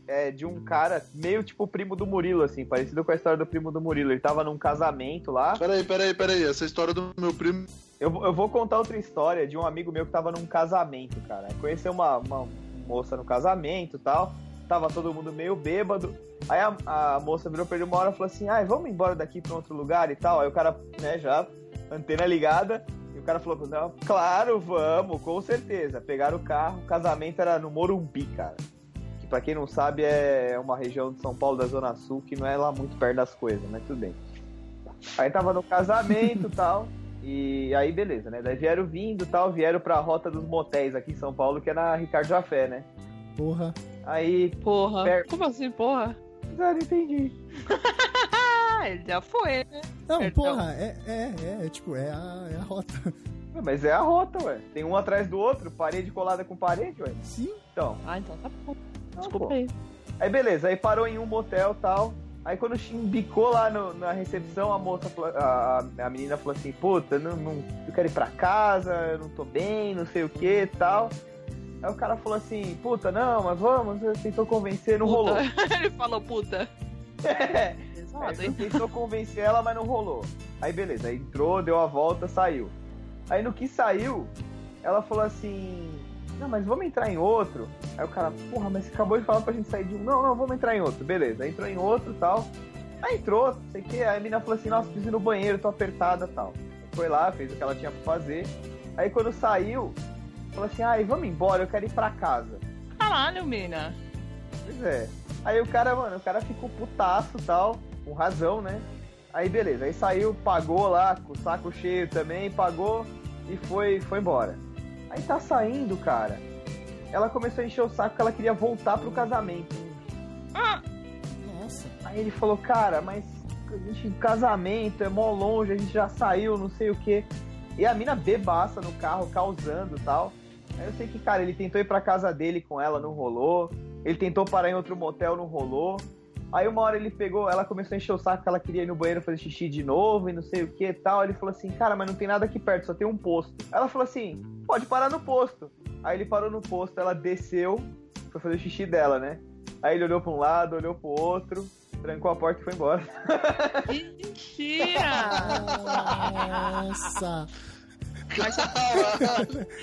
é de um cara meio tipo primo do Murilo, assim, parecido com a história do primo do Murilo. Ele tava num casamento lá. Peraí, peraí, peraí. Essa história do meu primo. Eu, vou- eu vou contar outra história de um amigo meu que tava num casamento, cara. Conheceu uma, uma moça no casamento e tal. Tava todo mundo meio bêbado. Aí a, a moça virou pra ele uma hora e falou assim: Ai, vamos embora daqui pra outro lugar e tal. Aí o cara, né, já, antena ligada. E o cara falou: Não, claro, vamos, com certeza. Pegaram o carro, o casamento era no Morumbi, cara. Que pra quem não sabe é uma região de São Paulo da Zona Sul que não é lá muito perto das coisas, mas tudo bem. Aí tava no casamento e tal. E aí, beleza, né? Daí vieram vindo e tal, vieram pra rota dos motéis aqui em São Paulo, que é na Ricardo Jafé, né? Porra. Aí, Porra. Per- Como assim, porra? ah, não entendi. Ah, ele já foi, né? Não, Perdão. porra, é, é, é, é, tipo, é a, é a rota. Ué, Mas é a rota, ué. Tem um atrás do outro, parede colada com parede, ué. Sim. Então, Ah, então tá bom. Desculpa pô. aí. Aí beleza, aí parou em um motel e tal. Aí quando embicou lá no- na recepção, a moça, a, a menina falou assim, puta, não, não, eu quero ir pra casa, eu não tô bem, não sei o que e tal. Aí o cara falou assim, puta, não, mas vamos, tentou convencer, não rolou. Puta. ele falou puta. É, Aí hein? tentou convencer ela, mas não rolou. Aí beleza, aí entrou, deu a volta, saiu. Aí no que saiu, ela falou assim: Não, mas vamos entrar em outro. Aí o cara, porra, mas você acabou de falar pra gente sair de um. Não, não, vamos entrar em outro. Beleza, aí entrou em outro e tal. Aí entrou, não sei o que. Aí a menina falou assim: Nossa, preciso ir no banheiro, tô apertada e tal. Foi lá, fez o que ela tinha pra fazer. Aí quando saiu, falou assim: Ai, vamos embora, eu quero ir pra casa. Caralho, mina. Pois é. Aí o cara, mano, o cara ficou putaço e tal, com razão, né? Aí beleza, aí saiu, pagou lá, com o saco cheio também, pagou e foi, foi embora. Aí tá saindo, cara. Ela começou a encher o saco que ela queria voltar pro casamento. Nossa. Aí ele falou, cara, mas a gente, casamento é mó longe, a gente já saiu, não sei o que. E a mina bebaça no carro, causando e tal. Aí eu sei que, cara, ele tentou ir pra casa dele com ela, não rolou. Ele tentou parar em outro motel, não rolou. Aí uma hora ele pegou, ela começou a encher o saco que ela queria ir no banheiro fazer xixi de novo e não sei o que e tal. Ele falou assim, cara, mas não tem nada aqui perto, só tem um posto. Ela falou assim, pode parar no posto. Aí ele parou no posto, ela desceu, foi fazer o xixi dela, né? Aí ele olhou pra um lado, olhou pro outro, trancou a porta e foi embora. Mentira! Nossa. Mas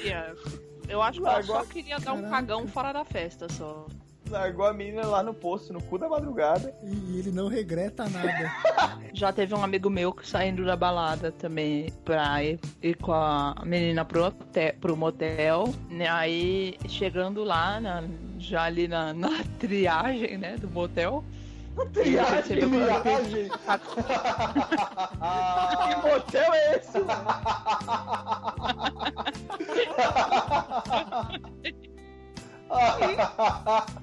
eu? Eu acho que ela só queria dar um cagão fora da festa só. Largou a menina lá no posto, no cu da madrugada. E ele não regreta nada. Já teve um amigo meu que saindo da balada também pra ir, ir com a menina pro, hotel, pro motel. Né? Aí chegando lá, na- já ali na, na triagem, né, do motel. Triagem, Viagem. Que motel é esse?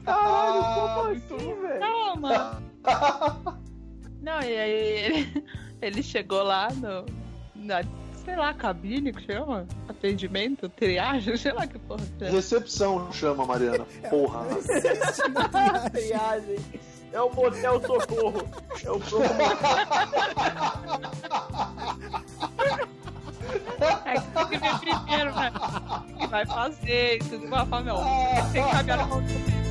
Caralho, como assim, velho? Calma! Não, e aí ele, ele chegou lá no. Na, sei lá, cabine que chama? Atendimento, triagem, sei lá que porra. que é. Recepção chama, Mariana. Porra. Triagem. É o motel socorro. É o socorro. É que tem que ver primeiro, né? O que vai fazer tudo. Vai falar, tem que caminhar no documento.